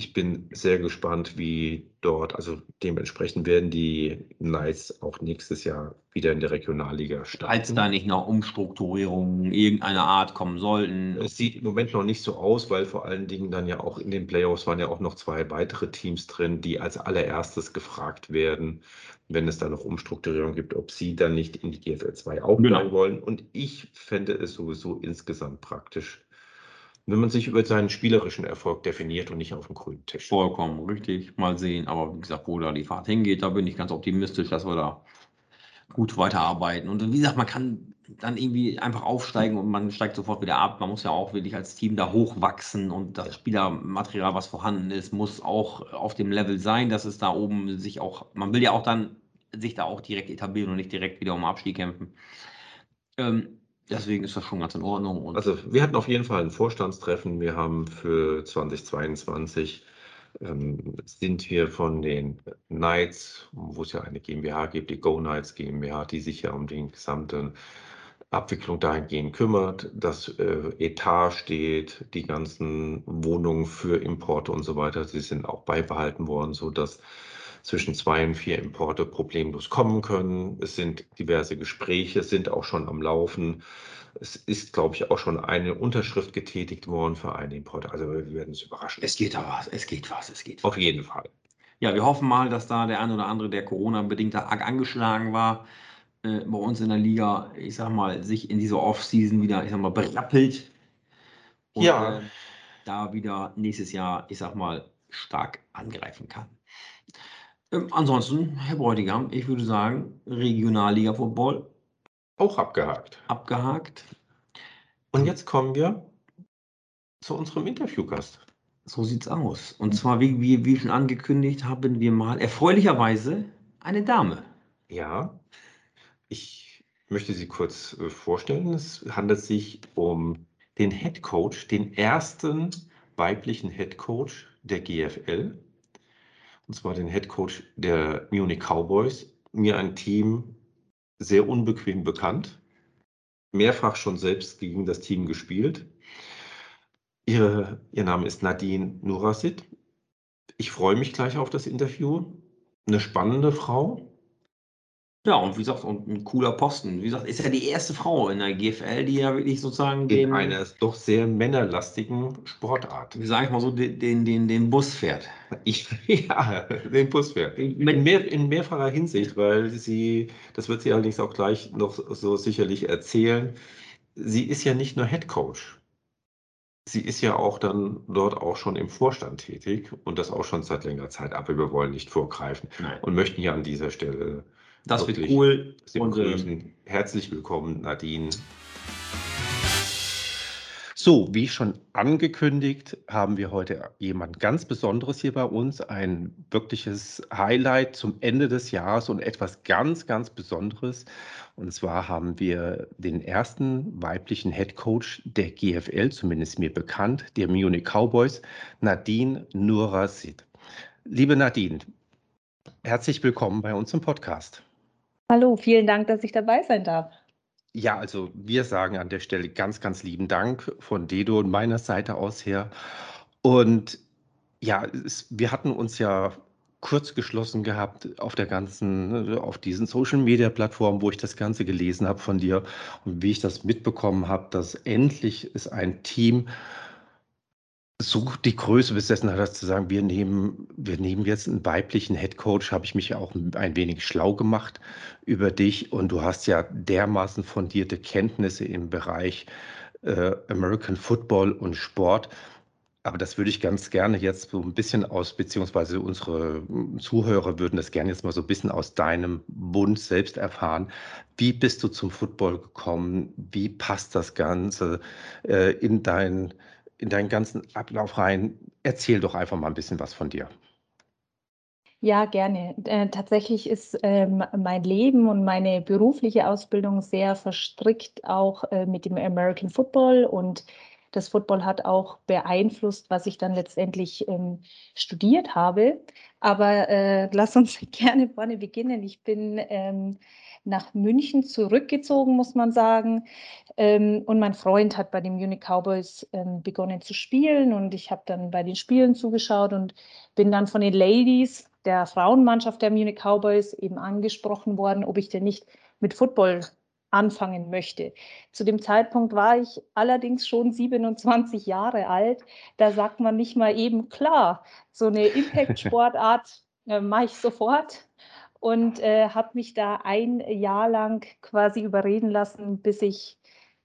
ich bin sehr gespannt, wie dort, also dementsprechend werden die Knights auch nächstes Jahr wieder in der Regionalliga starten. Als da nicht noch Umstrukturierungen irgendeiner Art kommen sollten. Es sieht im Moment noch nicht so aus, weil vor allen Dingen dann ja auch in den Playoffs waren ja auch noch zwei weitere Teams drin, die als allererstes gefragt werden, wenn es da noch Umstrukturierungen gibt, ob sie dann nicht in die GFL 2 aufbleiben genau. wollen. Und ich fände es sowieso insgesamt praktisch, wenn man sich über seinen spielerischen Erfolg definiert und nicht auf dem grünen Tisch. Vollkommen richtig. Mal sehen. Aber wie gesagt, wo da die Fahrt hingeht, da bin ich ganz optimistisch, dass wir da gut weiterarbeiten. Und wie gesagt, man kann dann irgendwie einfach aufsteigen und man steigt sofort wieder ab. Man muss ja auch wirklich als Team da hochwachsen und das Spielermaterial, was vorhanden ist, muss auch auf dem Level sein, dass es da oben sich auch, man will ja auch dann sich da auch direkt etablieren und nicht direkt wieder um Abstieg kämpfen. Ähm, Deswegen ist das schon ganz in Ordnung. Und also wir hatten auf jeden Fall ein Vorstandstreffen. Wir haben für 2022 ähm, sind wir von den Knights, wo es ja eine GmbH gibt, die Go Knights GmbH, die sich ja um die gesamte Abwicklung dahingehend kümmert, das äh, Etat steht, die ganzen Wohnungen für Importe und so weiter, sie sind auch beibehalten worden, sodass zwischen zwei und vier Importe problemlos kommen können. Es sind diverse Gespräche, sind auch schon am Laufen. Es ist, glaube ich, auch schon eine Unterschrift getätigt worden für einen Import. Also wir werden es überraschen. Es geht aber was, es geht was, es geht. Auf jeden Fall. Ja, wir hoffen mal, dass da der ein oder andere, der Corona-bedingt arg angeschlagen war, äh, bei uns in der Liga, ich sag mal, sich in dieser Off-Season wieder, ich sag mal, berappelt. Und, ja. Äh, da wieder nächstes Jahr, ich sag mal, stark angreifen kann. Ähm, ansonsten, Herr Bräutigam, ich würde sagen, Regionalliga Football Auch abgehakt. abgehakt. Und jetzt kommen wir zu unserem Interviewgast. So sieht's aus. Und zwar, wie, wie, wie schon angekündigt, haben wir mal erfreulicherweise eine Dame. Ja, ich möchte sie kurz äh, vorstellen. Es handelt sich um den Head Coach, den ersten weiblichen Head Coach der GFL und zwar den Head Coach der Munich Cowboys. Mir ein Team sehr unbequem bekannt, mehrfach schon selbst gegen das Team gespielt. Ihre, ihr Name ist Nadine Nurasid. Ich freue mich gleich auf das Interview. Eine spannende Frau, ja, und wie gesagt, und ein cooler Posten. Wie gesagt, ist ja die erste Frau in der GFL, die ja wirklich sozusagen in einer doch sehr männerlastigen Sportart. wie sage ich mal so, den, den, den, den Bus fährt. Ich, ja, den Bus fährt. In, mehr, in mehrfacher Hinsicht, weil sie, das wird sie allerdings auch gleich noch so sicherlich erzählen, sie ist ja nicht nur Head Coach. Sie ist ja auch dann dort auch schon im Vorstand tätig und das auch schon seit längerer Zeit. Aber wir wollen nicht vorgreifen Nein. und möchten hier an dieser Stelle das wird cool. Sie und, begrüßen. Herzlich willkommen, Nadine. So, wie schon angekündigt, haben wir heute jemand ganz Besonderes hier bei uns, ein wirkliches Highlight zum Ende des Jahres und etwas ganz, ganz Besonderes. Und zwar haben wir den ersten weiblichen Head Coach der GFL, zumindest mir bekannt, der Munich Cowboys, Nadine Nurasid. Liebe Nadine, herzlich willkommen bei uns im Podcast. Hallo, vielen Dank, dass ich dabei sein darf. Ja, also wir sagen an der Stelle ganz, ganz lieben Dank von Dedo und meiner Seite aus her. Und ja, es, wir hatten uns ja kurz geschlossen gehabt auf der ganzen, auf diesen Social Media Plattformen, wo ich das Ganze gelesen habe von dir und wie ich das mitbekommen habe, dass endlich ist ein Team so die Größe besessen hat, zu sagen, wir nehmen, wir nehmen jetzt einen weiblichen Head Coach, habe ich mich auch ein wenig schlau gemacht über dich und du hast ja dermaßen fundierte Kenntnisse im Bereich äh, American Football und Sport. Aber das würde ich ganz gerne jetzt so ein bisschen aus, beziehungsweise unsere Zuhörer würden das gerne jetzt mal so ein bisschen aus deinem Bund selbst erfahren. Wie bist du zum Football gekommen? Wie passt das Ganze äh, in, dein, in deinen ganzen Ablauf rein? Erzähl doch einfach mal ein bisschen was von dir. Ja, gerne. Äh, tatsächlich ist ähm, mein Leben und meine berufliche Ausbildung sehr verstrickt auch äh, mit dem American Football und das Football hat auch beeinflusst, was ich dann letztendlich ähm, studiert habe. Aber äh, lass uns gerne vorne beginnen. Ich bin ähm, nach München zurückgezogen, muss man sagen. Ähm, und mein Freund hat bei den Munich Cowboys ähm, begonnen zu spielen und ich habe dann bei den Spielen zugeschaut und bin dann von den Ladies der Frauenmannschaft der Munich Cowboys eben angesprochen worden, ob ich denn nicht mit Football anfangen möchte. Zu dem Zeitpunkt war ich allerdings schon 27 Jahre alt. Da sagt man nicht mal eben klar, so eine Impact-Sportart äh, mache ich sofort und äh, habe mich da ein Jahr lang quasi überreden lassen, bis ich,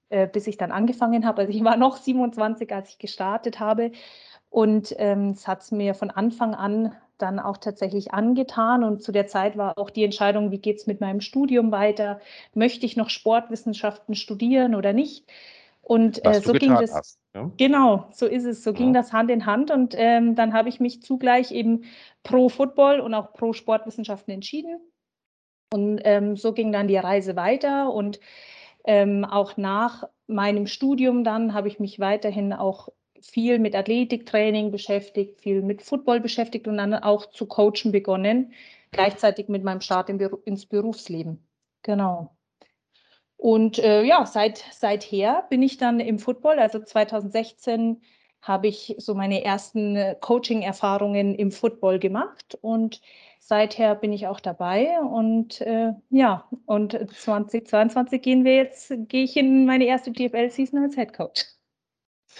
äh, bis ich dann angefangen habe. Also ich war noch 27, als ich gestartet habe. Und ähm, es hat es mir von Anfang an dann auch tatsächlich angetan. Und zu der Zeit war auch die Entscheidung, wie geht es mit meinem Studium weiter? Möchte ich noch Sportwissenschaften studieren oder nicht? Und äh, so ging das. Hast, ja? Genau, so ist es. So ja. ging das Hand in Hand. Und ähm, dann habe ich mich zugleich eben pro Football und auch pro Sportwissenschaften entschieden. Und ähm, so ging dann die Reise weiter. Und ähm, auch nach meinem Studium dann habe ich mich weiterhin auch viel mit Athletiktraining beschäftigt, viel mit Football beschäftigt und dann auch zu coachen begonnen, gleichzeitig mit meinem Start ins Berufsleben. Genau. Und äh, ja, seit, seither bin ich dann im Football. Also 2016 habe ich so meine ersten äh, Coaching-Erfahrungen im Football gemacht und seither bin ich auch dabei. Und äh, ja, und 2022 gehen wir jetzt, gehe ich in meine erste TFL-Season als Head Coach.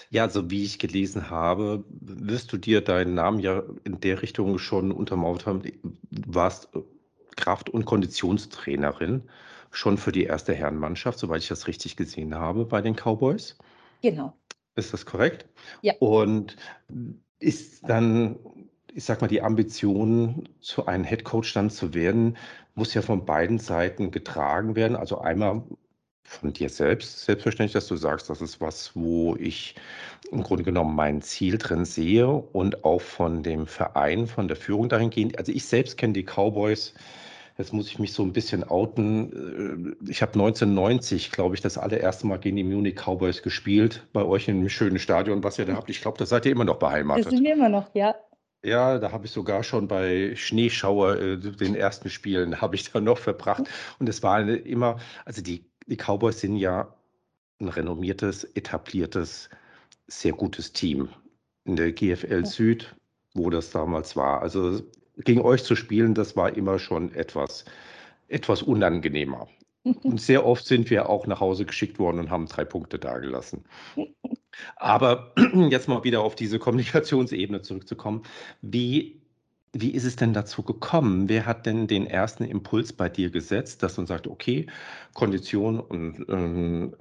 Ja, so wie ich gelesen habe, wirst du dir deinen Namen ja in der Richtung schon untermauert haben. Du warst Kraft- und Konditionstrainerin schon für die erste Herrenmannschaft, soweit ich das richtig gesehen habe, bei den Cowboys. Genau. Ist das korrekt? Ja. Und ist dann, ich sag mal, die Ambition, zu einem Headcoach dann zu werden, muss ja von beiden Seiten getragen werden. Also einmal von dir selbst selbstverständlich, dass du sagst, das ist was, wo ich im Grunde genommen mein Ziel drin sehe und auch von dem Verein, von der Führung dahingehend. Also ich selbst kenne die Cowboys. Jetzt muss ich mich so ein bisschen outen. Äh, ich habe 1990, glaube ich, das allererste Mal gegen die Munich Cowboys gespielt, bei euch in einem schönen Stadion, was ihr da habt. Ich glaube, da seid ihr immer noch beheimatet. Das sind wir immer noch, ja. Ja, da habe ich sogar schon bei Schneeschauer äh, den ersten Spielen habe ich da noch verbracht. Und es war immer, also die die Cowboys sind ja ein renommiertes, etabliertes, sehr gutes Team in der GFL Süd, wo das damals war. Also gegen euch zu spielen, das war immer schon etwas, etwas unangenehmer. Und sehr oft sind wir auch nach Hause geschickt worden und haben drei Punkte dagelassen. Aber jetzt mal wieder auf diese Kommunikationsebene zurückzukommen. Wie wie ist es denn dazu gekommen? Wer hat denn den ersten Impuls bei dir gesetzt, dass man sagt, okay, Kondition und ähm,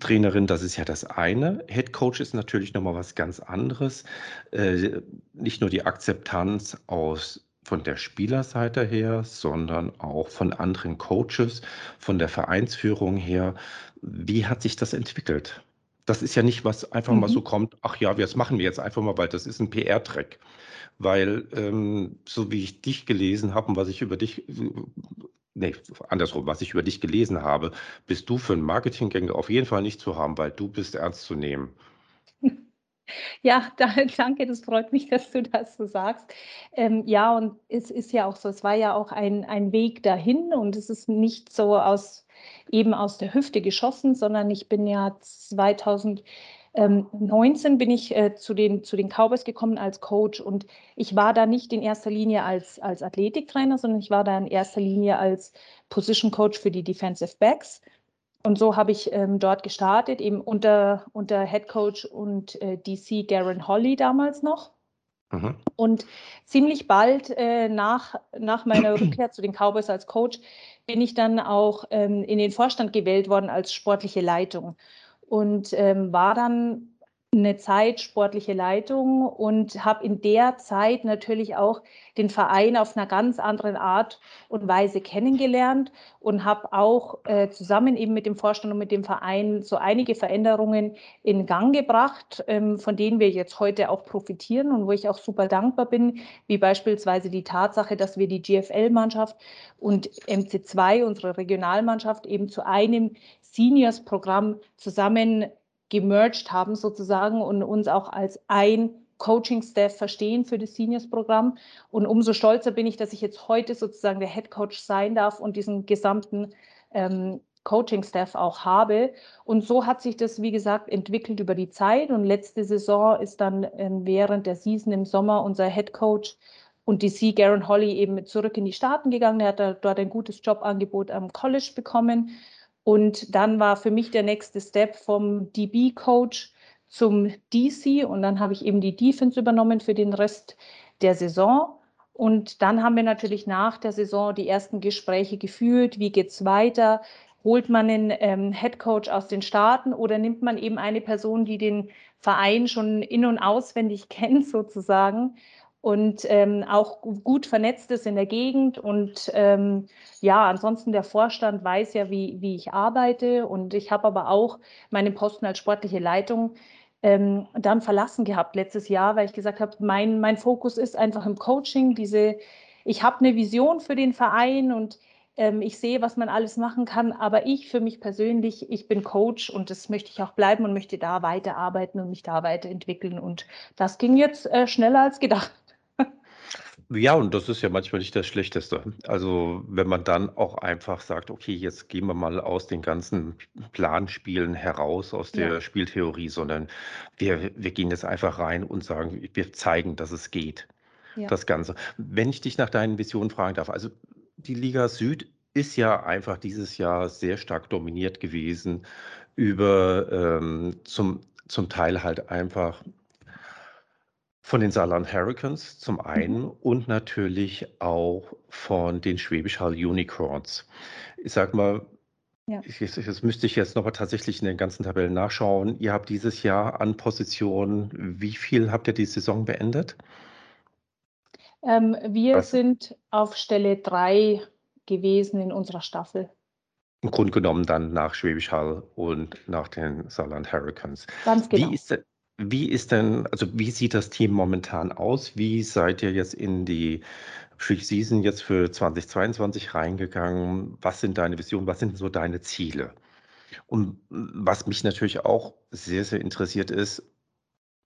Trainerin, das ist ja das eine. Head Coach ist natürlich nochmal was ganz anderes. Äh, nicht nur die Akzeptanz aus von der Spielerseite her, sondern auch von anderen Coaches, von der Vereinsführung her. Wie hat sich das entwickelt? Das ist ja nicht was einfach mhm. mal so kommt, ach ja, das machen wir jetzt einfach mal, weil das ist ein PR-Track weil ähm, so wie ich dich gelesen habe und was ich über dich, nee, andersrum, was ich über dich gelesen habe, bist du für einen Marketinggänger auf jeden Fall nicht zu haben, weil du bist ernst zu nehmen. Ja, da, danke, das freut mich, dass du das so sagst. Ähm, ja, und es ist ja auch so, es war ja auch ein, ein Weg dahin und es ist nicht so aus eben aus der Hüfte geschossen, sondern ich bin ja 2000 Ähm, 19 bin ich äh, zu, den, zu den Cowboys gekommen als Coach und ich war da nicht in erster Linie als, als Athletiktrainer, sondern ich war da in erster Linie als Position Coach für die Defensive Backs. Und so habe ich ähm, dort gestartet, eben unter, unter Head Coach und äh, DC Garen Holly damals noch. Mhm. Und ziemlich bald äh, nach, nach meiner Rückkehr zu den Cowboys als Coach bin ich dann auch ähm, in den Vorstand gewählt worden als sportliche Leitung und ähm, war dann eine Zeit sportliche Leitung und habe in der Zeit natürlich auch den Verein auf einer ganz anderen Art und Weise kennengelernt und habe auch äh, zusammen eben mit dem Vorstand und mit dem Verein so einige Veränderungen in Gang gebracht, ähm, von denen wir jetzt heute auch profitieren und wo ich auch super dankbar bin, wie beispielsweise die Tatsache, dass wir die GFL-Mannschaft und MC2, unsere Regionalmannschaft, eben zu einem Seniors-Programm zusammen gemerged haben sozusagen und uns auch als ein Coaching-Staff verstehen für das Seniors-Programm. Und umso stolzer bin ich, dass ich jetzt heute sozusagen der Head Coach sein darf und diesen gesamten ähm, Coaching-Staff auch habe. Und so hat sich das, wie gesagt, entwickelt über die Zeit. Und letzte Saison ist dann ähm, während der Season im Sommer unser Head Coach und DC Garen Holly eben zurück in die Staaten gegangen. Er hat dort ein gutes Jobangebot am College bekommen und dann war für mich der nächste Step vom DB-Coach zum DC und dann habe ich eben die Defense übernommen für den Rest der Saison. Und dann haben wir natürlich nach der Saison die ersten Gespräche geführt. Wie geht es weiter? Holt man einen ähm, Head Coach aus den Staaten oder nimmt man eben eine Person, die den Verein schon in- und auswendig kennt, sozusagen? Und ähm, auch gut vernetzt ist in der Gegend. Und ähm, ja, ansonsten der Vorstand weiß ja, wie, wie ich arbeite. Und ich habe aber auch meinen Posten als sportliche Leitung ähm, dann verlassen gehabt letztes Jahr, weil ich gesagt habe, mein, mein Fokus ist einfach im Coaching. Diese, ich habe eine Vision für den Verein und ähm, ich sehe, was man alles machen kann. Aber ich für mich persönlich, ich bin Coach und das möchte ich auch bleiben und möchte da weiterarbeiten und mich da weiterentwickeln. Und das ging jetzt äh, schneller als gedacht. Ja, und das ist ja manchmal nicht das Schlechteste. Also, wenn man dann auch einfach sagt: „Okay, jetzt gehen wir mal aus den ganzen Planspielen heraus, aus Ja. der Spieltheorie, sondern wir wir gehen jetzt einfach rein und sagen, wir zeigen, dass es geht“, Ja. das Ganze. Wenn ich dich nach deinen Visionen fragen darf, also, die Liga Süd ist ja einfach dieses Jahr sehr stark dominiert gewesen über, ähm, zum zum Teil halt einfach von den Saarland Hurricanes zum mhm. einen mhm. und natürlich auch von den Schwäbisch Hall Unicorns. Ich sag mal, ja. ich, das müsste ich jetzt nochmal tatsächlich in den ganzen Tabellen nachschauen. Ihr habt dieses Jahr an Position, wie viel habt ihr die Saison beendet? Ähm, wir Was? sind auf Stelle 3 gewesen in unserer Staffel. Im Grunde genommen dann nach Schwäbisch Hall und nach den Saarland Hurricanes. Ganz genau. Wie ist, wie ist denn, also wie sieht das Team momentan aus? Wie seid ihr jetzt in die Pre-Season jetzt für 2022 reingegangen? Was sind deine Visionen? Was sind so deine Ziele? Und was mich natürlich auch sehr, sehr interessiert ist,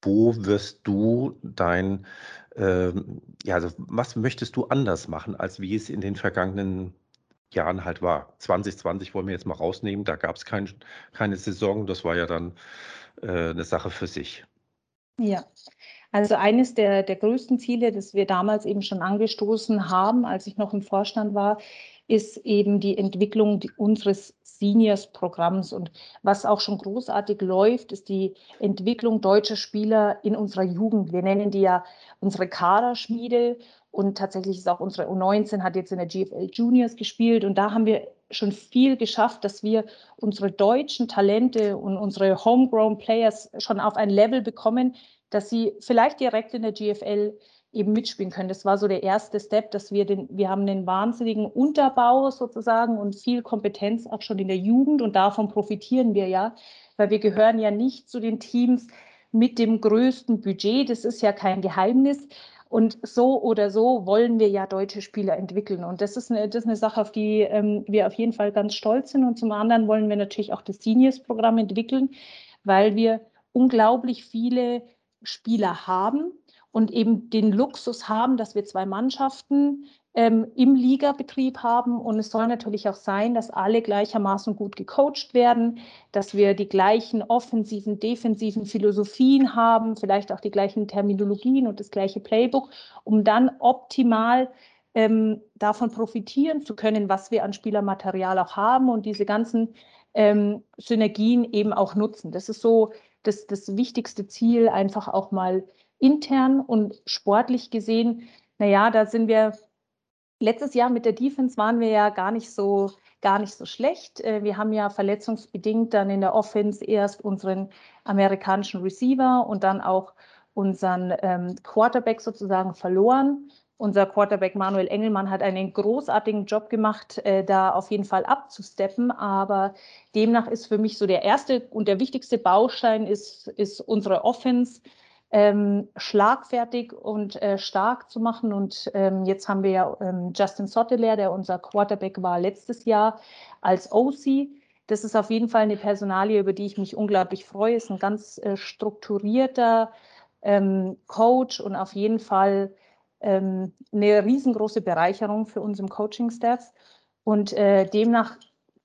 wo wirst du dein, ähm, ja, also was möchtest du anders machen, als wie es in den vergangenen Jahren halt war? 2020 wollen wir jetzt mal rausnehmen, da gab es kein, keine Saison, das war ja dann eine Sache für sich. Ja, also eines der, der größten Ziele, das wir damals eben schon angestoßen haben, als ich noch im Vorstand war, ist eben die Entwicklung unseres Seniors-Programms. Und was auch schon großartig läuft, ist die Entwicklung deutscher Spieler in unserer Jugend. Wir nennen die ja unsere Kaderschmiede. Und tatsächlich ist auch unsere U19 hat jetzt in der GFL Juniors gespielt. Und da haben wir schon viel geschafft, dass wir unsere deutschen Talente und unsere Homegrown Players schon auf ein Level bekommen, dass sie vielleicht direkt in der GFL eben mitspielen können. Das war so der erste Step, dass wir den, wir haben einen wahnsinnigen Unterbau sozusagen und viel Kompetenz auch schon in der Jugend und davon profitieren wir ja, weil wir gehören ja nicht zu den Teams mit dem größten Budget. Das ist ja kein Geheimnis. Und so oder so wollen wir ja deutsche Spieler entwickeln. Und das ist eine, das ist eine Sache, auf die ähm, wir auf jeden Fall ganz stolz sind. Und zum anderen wollen wir natürlich auch das Seniors-Programm entwickeln, weil wir unglaublich viele Spieler haben und eben den Luxus haben, dass wir zwei Mannschaften ähm, im Ligabetrieb haben. Und es soll natürlich auch sein, dass alle gleichermaßen gut gecoacht werden, dass wir die gleichen offensiven, defensiven Philosophien haben, vielleicht auch die gleichen Terminologien und das gleiche Playbook, um dann optimal ähm, davon profitieren zu können, was wir an Spielermaterial auch haben und diese ganzen ähm, Synergien eben auch nutzen. Das ist so das, das wichtigste Ziel, einfach auch mal intern und sportlich gesehen. Naja, da sind wir letztes Jahr mit der Defense waren wir ja gar nicht so gar nicht so schlecht. Äh, wir haben ja verletzungsbedingt dann in der Offense erst unseren amerikanischen Receiver und dann auch unseren ähm, Quarterback sozusagen verloren. Unser Quarterback Manuel Engelmann hat einen großartigen Job gemacht, äh, da auf jeden Fall abzusteppen. Aber demnach ist für mich so der erste und der wichtigste Baustein ist, ist unsere Offense ähm, schlagfertig und äh, stark zu machen. Und ähm, jetzt haben wir ja ähm, Justin Sotteler, der unser Quarterback war letztes Jahr als OC. Das ist auf jeden Fall eine Personalie, über die ich mich unglaublich freue. Ist ein ganz äh, strukturierter ähm, Coach und auf jeden Fall ähm, eine riesengroße Bereicherung für uns im Coaching-Staff. Und äh, demnach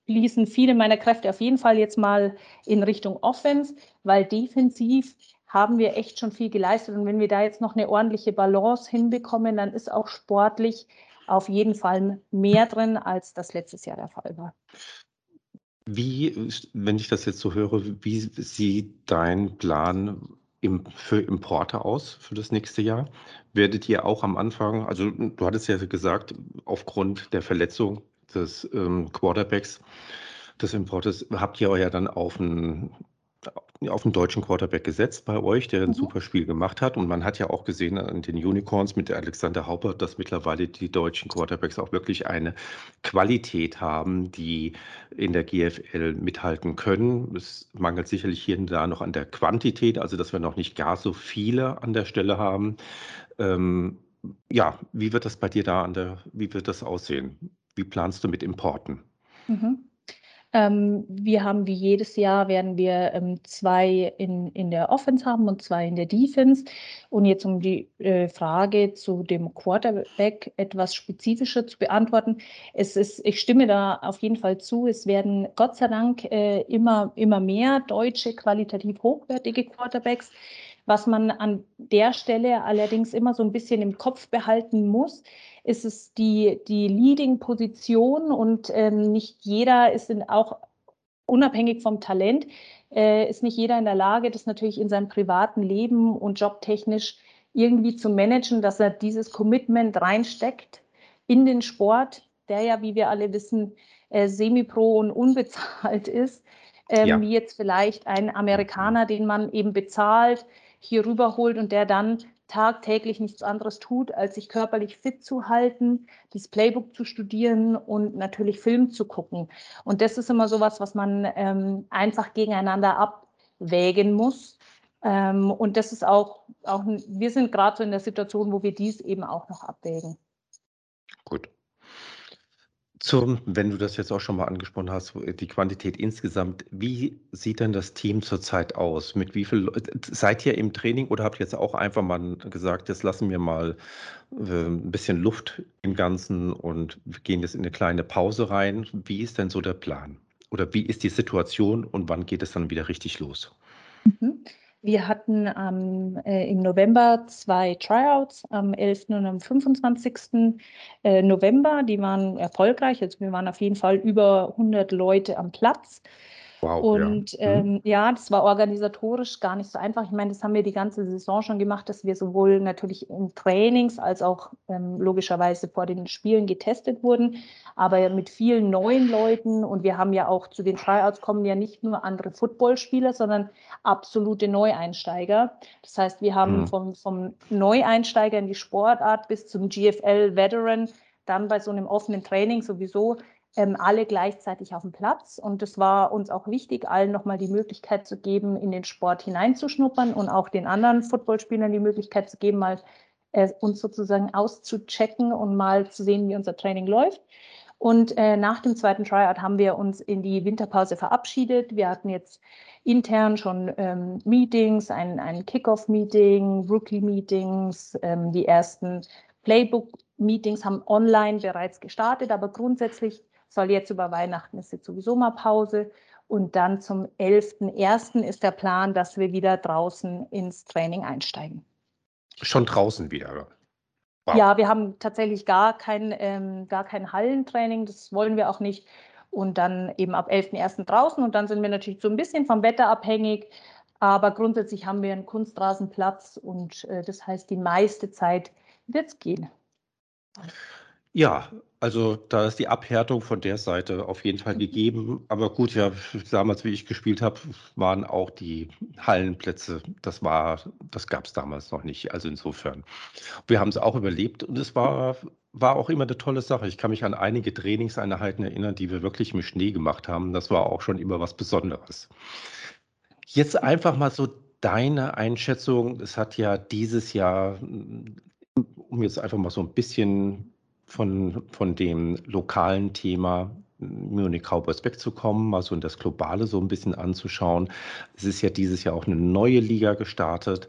fließen viele meiner Kräfte auf jeden Fall jetzt mal in Richtung Offense, weil defensiv haben wir echt schon viel geleistet. Und wenn wir da jetzt noch eine ordentliche Balance hinbekommen, dann ist auch sportlich auf jeden Fall mehr drin, als das letztes Jahr der Fall war. Wie, wenn ich das jetzt so höre, wie sieht dein Plan im, für Importe aus für das nächste Jahr? Werdet ihr auch am Anfang, also du hattest ja gesagt, aufgrund der Verletzung des ähm, Quarterbacks des Importes, habt ihr euch ja dann auf ein auf den deutschen Quarterback gesetzt bei euch, der ein mhm. super Spiel gemacht hat. Und man hat ja auch gesehen an den Unicorns mit Alexander Haupert, dass mittlerweile die deutschen Quarterbacks auch wirklich eine Qualität haben, die in der GFL mithalten können. Es mangelt sicherlich hier und da noch an der Quantität, also dass wir noch nicht gar so viele an der Stelle haben. Ähm, ja, wie wird das bei dir da an der, wie wird das aussehen? Wie planst du mit Importen? Mhm. Ähm, wir haben wie jedes Jahr werden wir ähm, zwei in, in der Offense haben und zwei in der Defense. Und jetzt um die äh, Frage zu dem Quarterback etwas spezifischer zu beantworten. Es ist, ich stimme da auf jeden Fall zu. Es werden Gott sei Dank äh, immer, immer mehr deutsche qualitativ hochwertige Quarterbacks. Was man an der Stelle allerdings immer so ein bisschen im Kopf behalten muss, ist es die, die Leading-Position und ähm, nicht jeder ist in, auch unabhängig vom Talent, äh, ist nicht jeder in der Lage, das natürlich in seinem privaten Leben und jobtechnisch irgendwie zu managen, dass er dieses Commitment reinsteckt in den Sport, der ja, wie wir alle wissen, äh, semi-pro und unbezahlt ist, ähm, ja. wie jetzt vielleicht ein Amerikaner, den man eben bezahlt, hier rüberholt und der dann tagtäglich nichts anderes tut, als sich körperlich fit zu halten, das Playbook zu studieren und natürlich Film zu gucken. Und das ist immer so was, was man ähm, einfach gegeneinander abwägen muss. Ähm, und das ist auch, auch wir sind gerade so in der Situation, wo wir dies eben auch noch abwägen. Zum wenn du das jetzt auch schon mal angesprochen hast, die Quantität insgesamt, wie sieht denn das Team zurzeit aus? Mit wie viel seid ihr im Training oder habt ihr jetzt auch einfach mal gesagt: „Jetzt lassen wir mal, äh, 'n bisschen Luft im Ganzen und gehen jetzt in eine kleine Pause rein?“ Wie ist denn so der Plan? Oder wie ist die Situation und wann geht es dann wieder richtig los? Mhm. Wir hatten ähm, äh, im November zwei Tryouts, am 11. und am 25. Äh, November. Die waren erfolgreich. Also wir waren auf jeden Fall über 100 Leute am Platz. Wow, und ja. Mhm. Ähm, ja, das war organisatorisch gar nicht so einfach. Ich meine, das haben wir die ganze Saison schon gemacht, dass wir sowohl natürlich in Trainings als auch ähm, logischerweise vor den Spielen getestet wurden, aber mit vielen neuen Leuten. Und wir haben ja auch zu den Tryouts kommen ja nicht nur andere Footballspieler, sondern absolute Neueinsteiger. Das heißt, wir haben mhm. vom, vom Neueinsteiger in die Sportart bis zum GFL-Veteran dann bei so einem offenen Training sowieso ähm, alle gleichzeitig auf dem Platz. Und es war uns auch wichtig, allen nochmal die Möglichkeit zu geben, in den Sport hineinzuschnuppern und auch den anderen Footballspielern die Möglichkeit zu geben, mal äh, uns sozusagen auszuchecken und mal zu sehen, wie unser Training läuft. Und äh, nach dem zweiten Tryout haben wir uns in die Winterpause verabschiedet. Wir hatten jetzt intern schon ähm, Meetings, ein, ein Kickoff-Meeting, Rookie-Meetings, ähm, die ersten Playbook Meetings haben online bereits gestartet, aber grundsätzlich soll jetzt über Weihnachten ist jetzt sowieso mal Pause. Und dann zum 11.01. ist der Plan, dass wir wieder draußen ins Training einsteigen. Schon draußen wieder. Wow. Ja, wir haben tatsächlich gar kein, ähm, gar kein Hallentraining, das wollen wir auch nicht. Und dann eben ab 11.01. draußen und dann sind wir natürlich so ein bisschen vom Wetter abhängig. Aber grundsätzlich haben wir einen Kunstrasenplatz und äh, das heißt, die meiste Zeit wird es gehen. Ja, also da ist die Abhärtung von der Seite auf jeden Fall mhm. gegeben. Aber gut, ja, damals, wie ich gespielt habe, waren auch die Hallenplätze, das war, das gab es damals noch nicht. Also insofern, wir haben es auch überlebt und es war, war auch immer eine tolle Sache. Ich kann mich an einige Trainingseinheiten erinnern, die wir wirklich im Schnee gemacht haben. Das war auch schon immer was Besonderes. Jetzt einfach mal so deine Einschätzung. Es hat ja dieses Jahr, um jetzt einfach mal so ein bisschen von, von dem lokalen Thema Munich Cowboys wegzukommen, mal so in das Globale so ein bisschen anzuschauen. Es ist ja dieses Jahr auch eine neue Liga gestartet.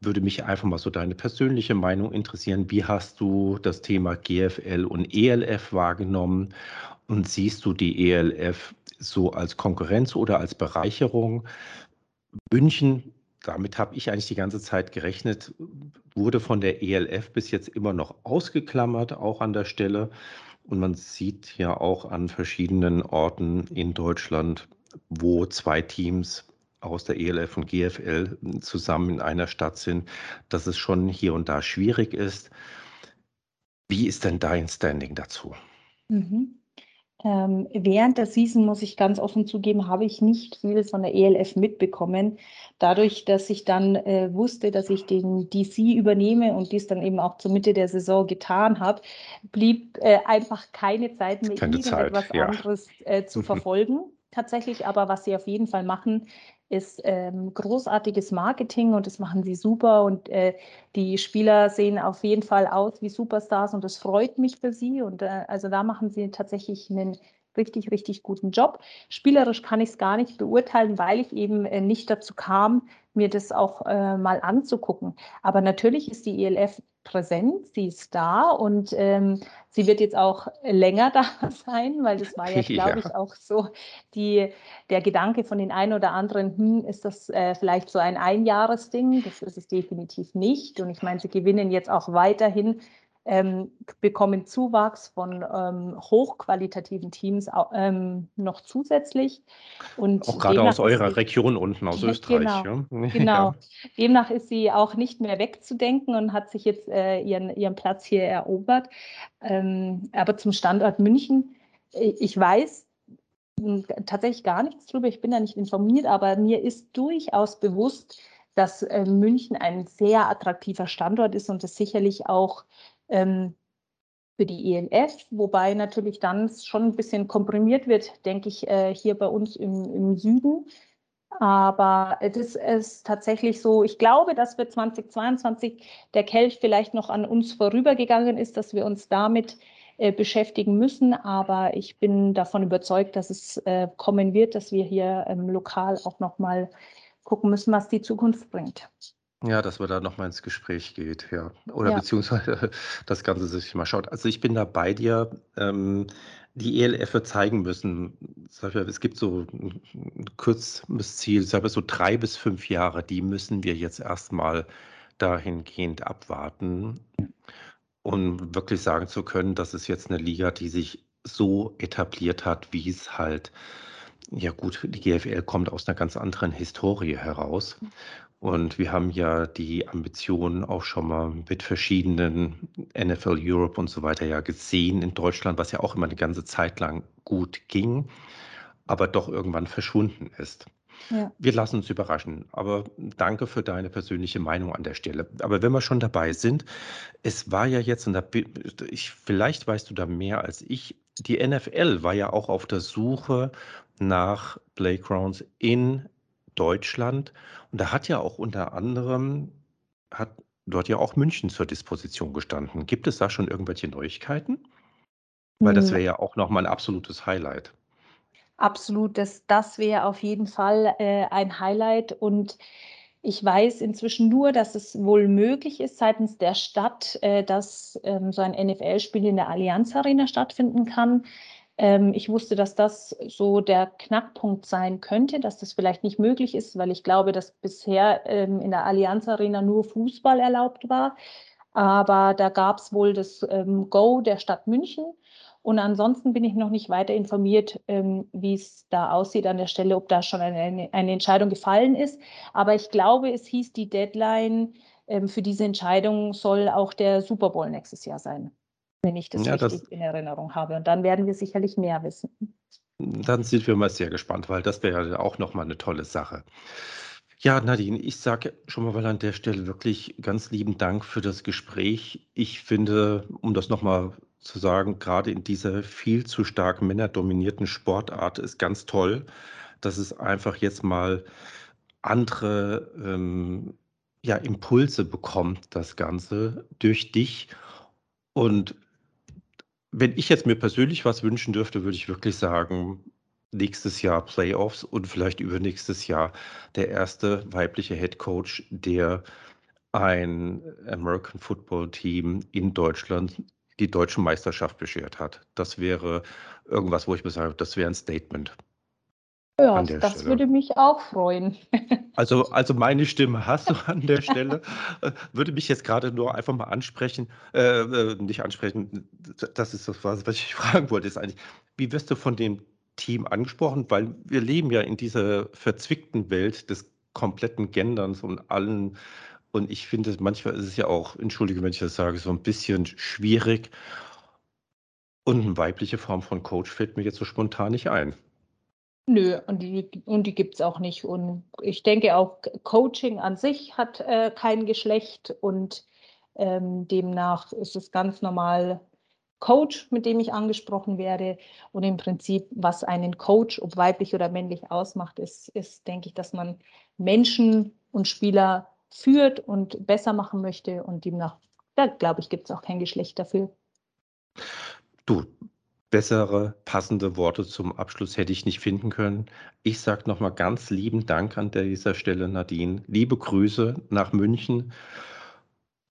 Würde mich einfach mal so deine persönliche Meinung interessieren. Wie hast du das Thema GFL und ELF wahrgenommen? Und siehst du die ELF so als Konkurrenz oder als Bereicherung? München, damit habe ich eigentlich die ganze Zeit gerechnet, wurde von der ELF bis jetzt immer noch ausgeklammert, auch an der Stelle. Und man sieht ja auch an verschiedenen Orten in Deutschland, wo zwei Teams aus der ELF und GFL zusammen in einer Stadt sind, dass es schon hier und da schwierig ist. Wie ist denn dein Standing dazu? Mhm. Ähm, während der Season, muss ich ganz offen zugeben, habe ich nicht viel von der ELF mitbekommen. Dadurch, dass ich dann äh, wusste, dass ich den DC übernehme und dies dann eben auch zur Mitte der Saison getan habe, blieb äh, einfach keine Zeit mehr, keine irgendetwas Zeit, ja. anderes äh, zu verfolgen. Tatsächlich, aber was sie auf jeden Fall machen, ist ähm, großartiges Marketing und das machen sie super und äh, die Spieler sehen auf jeden Fall aus wie Superstars und das freut mich für sie und äh, also da machen sie tatsächlich einen richtig, richtig guten Job. Spielerisch kann ich es gar nicht beurteilen, weil ich eben äh, nicht dazu kam, mir das auch äh, mal anzugucken. Aber natürlich ist die ELF präsent, sie ist da und ähm, sie wird jetzt auch länger da sein, weil das war ja, glaube ich, auch so die, der Gedanke von den einen oder anderen, hm, ist das äh, vielleicht so ein Einjahresding? Das ist es definitiv nicht. Und ich meine, sie gewinnen jetzt auch weiterhin ähm, bekommen Zuwachs von ähm, hochqualitativen Teams ähm, noch zusätzlich. Und auch gerade aus eurer Region unten, aus Österreich. Genau, ja. genau. Demnach ist sie auch nicht mehr wegzudenken und hat sich jetzt äh, ihren, ihren Platz hier erobert. Ähm, aber zum Standort München, äh, ich weiß, hm, tatsächlich gar nichts drüber. Ich bin da nicht informiert, aber mir ist durchaus bewusst, dass äh, München ein sehr attraktiver Standort ist und es sicherlich auch ähm, für die ELF, wobei natürlich dann schon ein bisschen komprimiert wird, denke ich, äh, hier bei uns im, im Süden. Aber das ist tatsächlich so, ich glaube, dass für 2022 der Kelch vielleicht noch an uns vorübergegangen ist, dass wir uns damit äh, beschäftigen müssen. Aber ich bin davon überzeugt, dass es äh, kommen wird, dass wir hier ähm, lokal auch nochmal gucken müssen, was die Zukunft bringt. Ja, dass man da nochmal ins Gespräch geht, ja. Oder Ja. beziehungsweise das Ganze sich mal schaut. Also ich bin da bei dir. Ähm, die ELF wird zeigen müssen, sag ich es gibt so ein kurzes Ziel, sag ich so drei bis fünf Jahre, die müssen wir jetzt erstmal dahingehend abwarten, um wirklich sagen zu können, das ist jetzt eine Liga, die sich so etabliert hat, wie es halt, ja gut, die GFL kommt aus einer ganz anderen Historie heraus. Und wir haben ja die Ambitionen auch schon mal mit verschiedenen NFL Europe und so weiter ja gesehen in Deutschland, was ja auch immer eine ganze Zeit lang gut ging, aber doch irgendwann verschwunden ist. Ja. Wir lassen uns überraschen, aber danke für deine persönliche Meinung an der Stelle. Aber wenn wir schon dabei sind, es war ja jetzt, und da, ich, vielleicht weißt du da mehr als ich, die NFL war ja auch auf der Suche nach Playgrounds in Deutschland. Und da hat ja auch unter anderem, hat dort ja auch München zur Disposition gestanden. Gibt es da schon irgendwelche Neuigkeiten? Weil das hm. wäre ja auch nochmal ein absolutes Highlight. Absolut, das, das wäre auf jeden Fall äh, ein Highlight. Und Ich weiß inzwischen nur, dass es wohl möglich ist seitens der Stadt, äh, dass ähm, so ein NFL-Spiel in der Allianz Arena stattfinden kann. Ähm, ich wusste, dass das so der Knackpunkt sein könnte, dass das vielleicht nicht möglich ist, weil ich glaube, dass bisher ähm, in der Allianz Arena nur Fußball erlaubt war. Aber da gab es wohl das ähm, Go der Stadt München. Und ansonsten bin ich noch nicht weiter informiert, wie es da aussieht an der Stelle, ob da schon eine, eine Entscheidung gefallen ist. Aber ich glaube, es hieß, die Deadline für diese Entscheidung soll auch der Super Bowl nächstes Jahr sein, wenn ich das ja, richtig das, in Erinnerung habe. Und dann werden wir sicherlich mehr wissen. Dann sind wir mal sehr gespannt, weil das wäre ja auch nochmal eine tolle Sache. Ja, Nadine, ich sage schon mal an der Stelle wirklich ganz lieben Dank für das Gespräch. Ich finde, um das nochmal zu sagen, gerade in dieser viel zu stark männerdominierten Sportart ist ganz toll, dass es einfach jetzt mal andere ähm, ja, Impulse bekommt, das Ganze durch dich. Und wenn ich jetzt mir persönlich was wünschen dürfte, würde ich wirklich sagen, nächstes Jahr Playoffs und vielleicht übernächstes Jahr der erste weibliche Head Coach, der ein American Football Team in Deutschland die deutsche Meisterschaft beschert hat. Das wäre irgendwas, wo ich mir sage, das wäre ein Statement. Ja, das Stelle. würde mich auch freuen. Also, also meine Stimme hast du an der Stelle. Äh, würde mich jetzt gerade nur einfach mal ansprechen, äh, äh, nicht ansprechen, das ist das, was ich fragen wollte, ist eigentlich, wie wirst du von dem Team angesprochen? Weil wir leben ja in dieser verzwickten Welt des kompletten Genderns und allen und ich finde, manchmal ist es ja auch, entschuldige, wenn ich das sage, so ein bisschen schwierig. Und eine weibliche Form von Coach fällt mir jetzt so spontan nicht ein. Nö, und die, und die gibt es auch nicht. Und ich denke auch, Coaching an sich hat äh, kein Geschlecht und ähm, demnach ist es ganz normal Coach, mit dem ich angesprochen werde. Und im Prinzip, was einen Coach, ob weiblich oder männlich, ausmacht, ist, ist denke ich, dass man Menschen und Spieler führt und besser machen möchte. Und demnach, da glaube ich, gibt es auch kein Geschlecht dafür. Du, bessere, passende Worte zum Abschluss hätte ich nicht finden können. Ich sage nochmal ganz lieben Dank an dieser Stelle, Nadine. Liebe Grüße nach München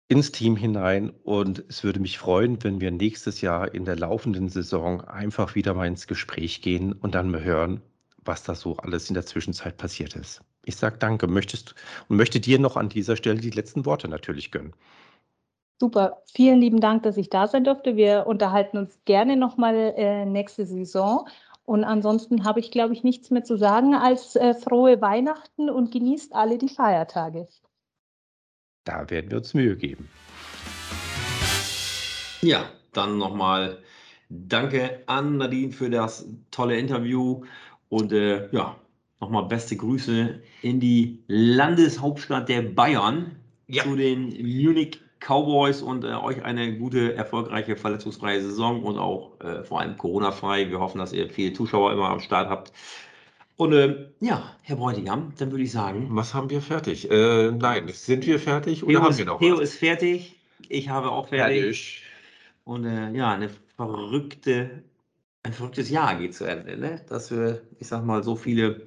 ins Team hinein und es würde mich freuen, wenn wir nächstes Jahr in der laufenden Saison einfach wieder mal ins Gespräch gehen und dann mal hören, was da so alles in der Zwischenzeit passiert ist. Ich sage danke, möchtest und möchte dir noch an dieser Stelle die letzten Worte natürlich gönnen. Super, vielen lieben Dank, dass ich da sein durfte. Wir unterhalten uns gerne nochmal äh, nächste Saison. Und ansonsten habe ich, glaube ich, nichts mehr zu sagen als äh, frohe Weihnachten und genießt alle die Feiertage. Da werden wir uns Mühe geben. Ja, dann nochmal danke an Nadine für das tolle Interview. Und äh, ja, nochmal beste Grüße in die Landeshauptstadt der Bayern ja. zu den Munich Cowboys und äh, euch eine gute, erfolgreiche, verletzungsfreie Saison und auch äh, vor allem Corona-frei. Wir hoffen, dass ihr viele Zuschauer immer am Start habt. Und äh, ja, Herr Bräutigam, dann würde ich sagen. Was haben wir fertig? Äh, nein, sind wir fertig oder Theo haben wir noch Theo was? ist fertig. Ich habe auch fertig. Fertig. Und äh, ja, eine verrückte, ein verrücktes Jahr geht zu Ende, ne? Dass wir, ich sag mal, so viele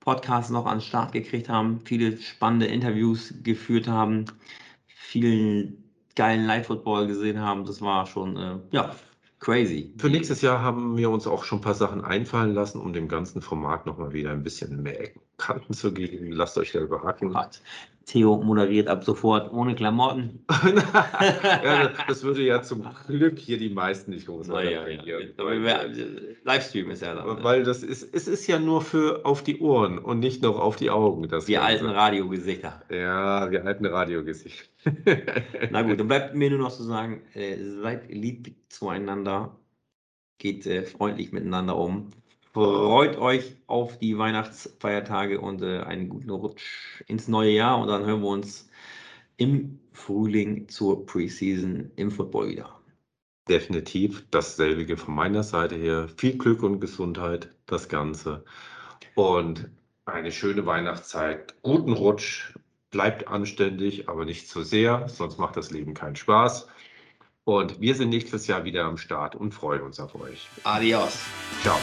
Podcast noch an den Start gekriegt haben, viele spannende Interviews geführt haben, vielen geilen Live-Football gesehen haben. Das war schon, äh, ja, crazy. Für nächstes Jahr haben wir uns auch schon ein paar Sachen einfallen lassen, um dem ganzen Format nochmal wieder ein bisschen mehr Ecken Kanten zu geben. Lasst euch da überraschen. Gott. Theo moderiert ab sofort ohne Klamotten. ja, das würde ja zum Glück hier die meisten nicht groß ja, ja, ja. Livestream ist ja dann. Weil das ist, es ist ja nur für auf die Ohren und nicht noch auf die Augen. Das die alten Radiogesichter. Ja, die alten Radiogesichter. Na gut, dann bleibt mir nur noch zu sagen, äh, seid lieb zueinander, geht äh, freundlich miteinander um. Freut euch auf die Weihnachtsfeiertage und äh, einen guten Rutsch ins neue Jahr. Und dann hören wir uns im Frühling zur Preseason im Football wieder. Definitiv dasselbe von meiner Seite her. Viel Glück und Gesundheit, das Ganze. Und eine schöne Weihnachtszeit. Guten Rutsch. Bleibt anständig, aber nicht zu sehr, sonst macht das Leben keinen Spaß. Und wir sind nächstes Jahr wieder am Start und freuen uns auf euch. Adios. Ciao.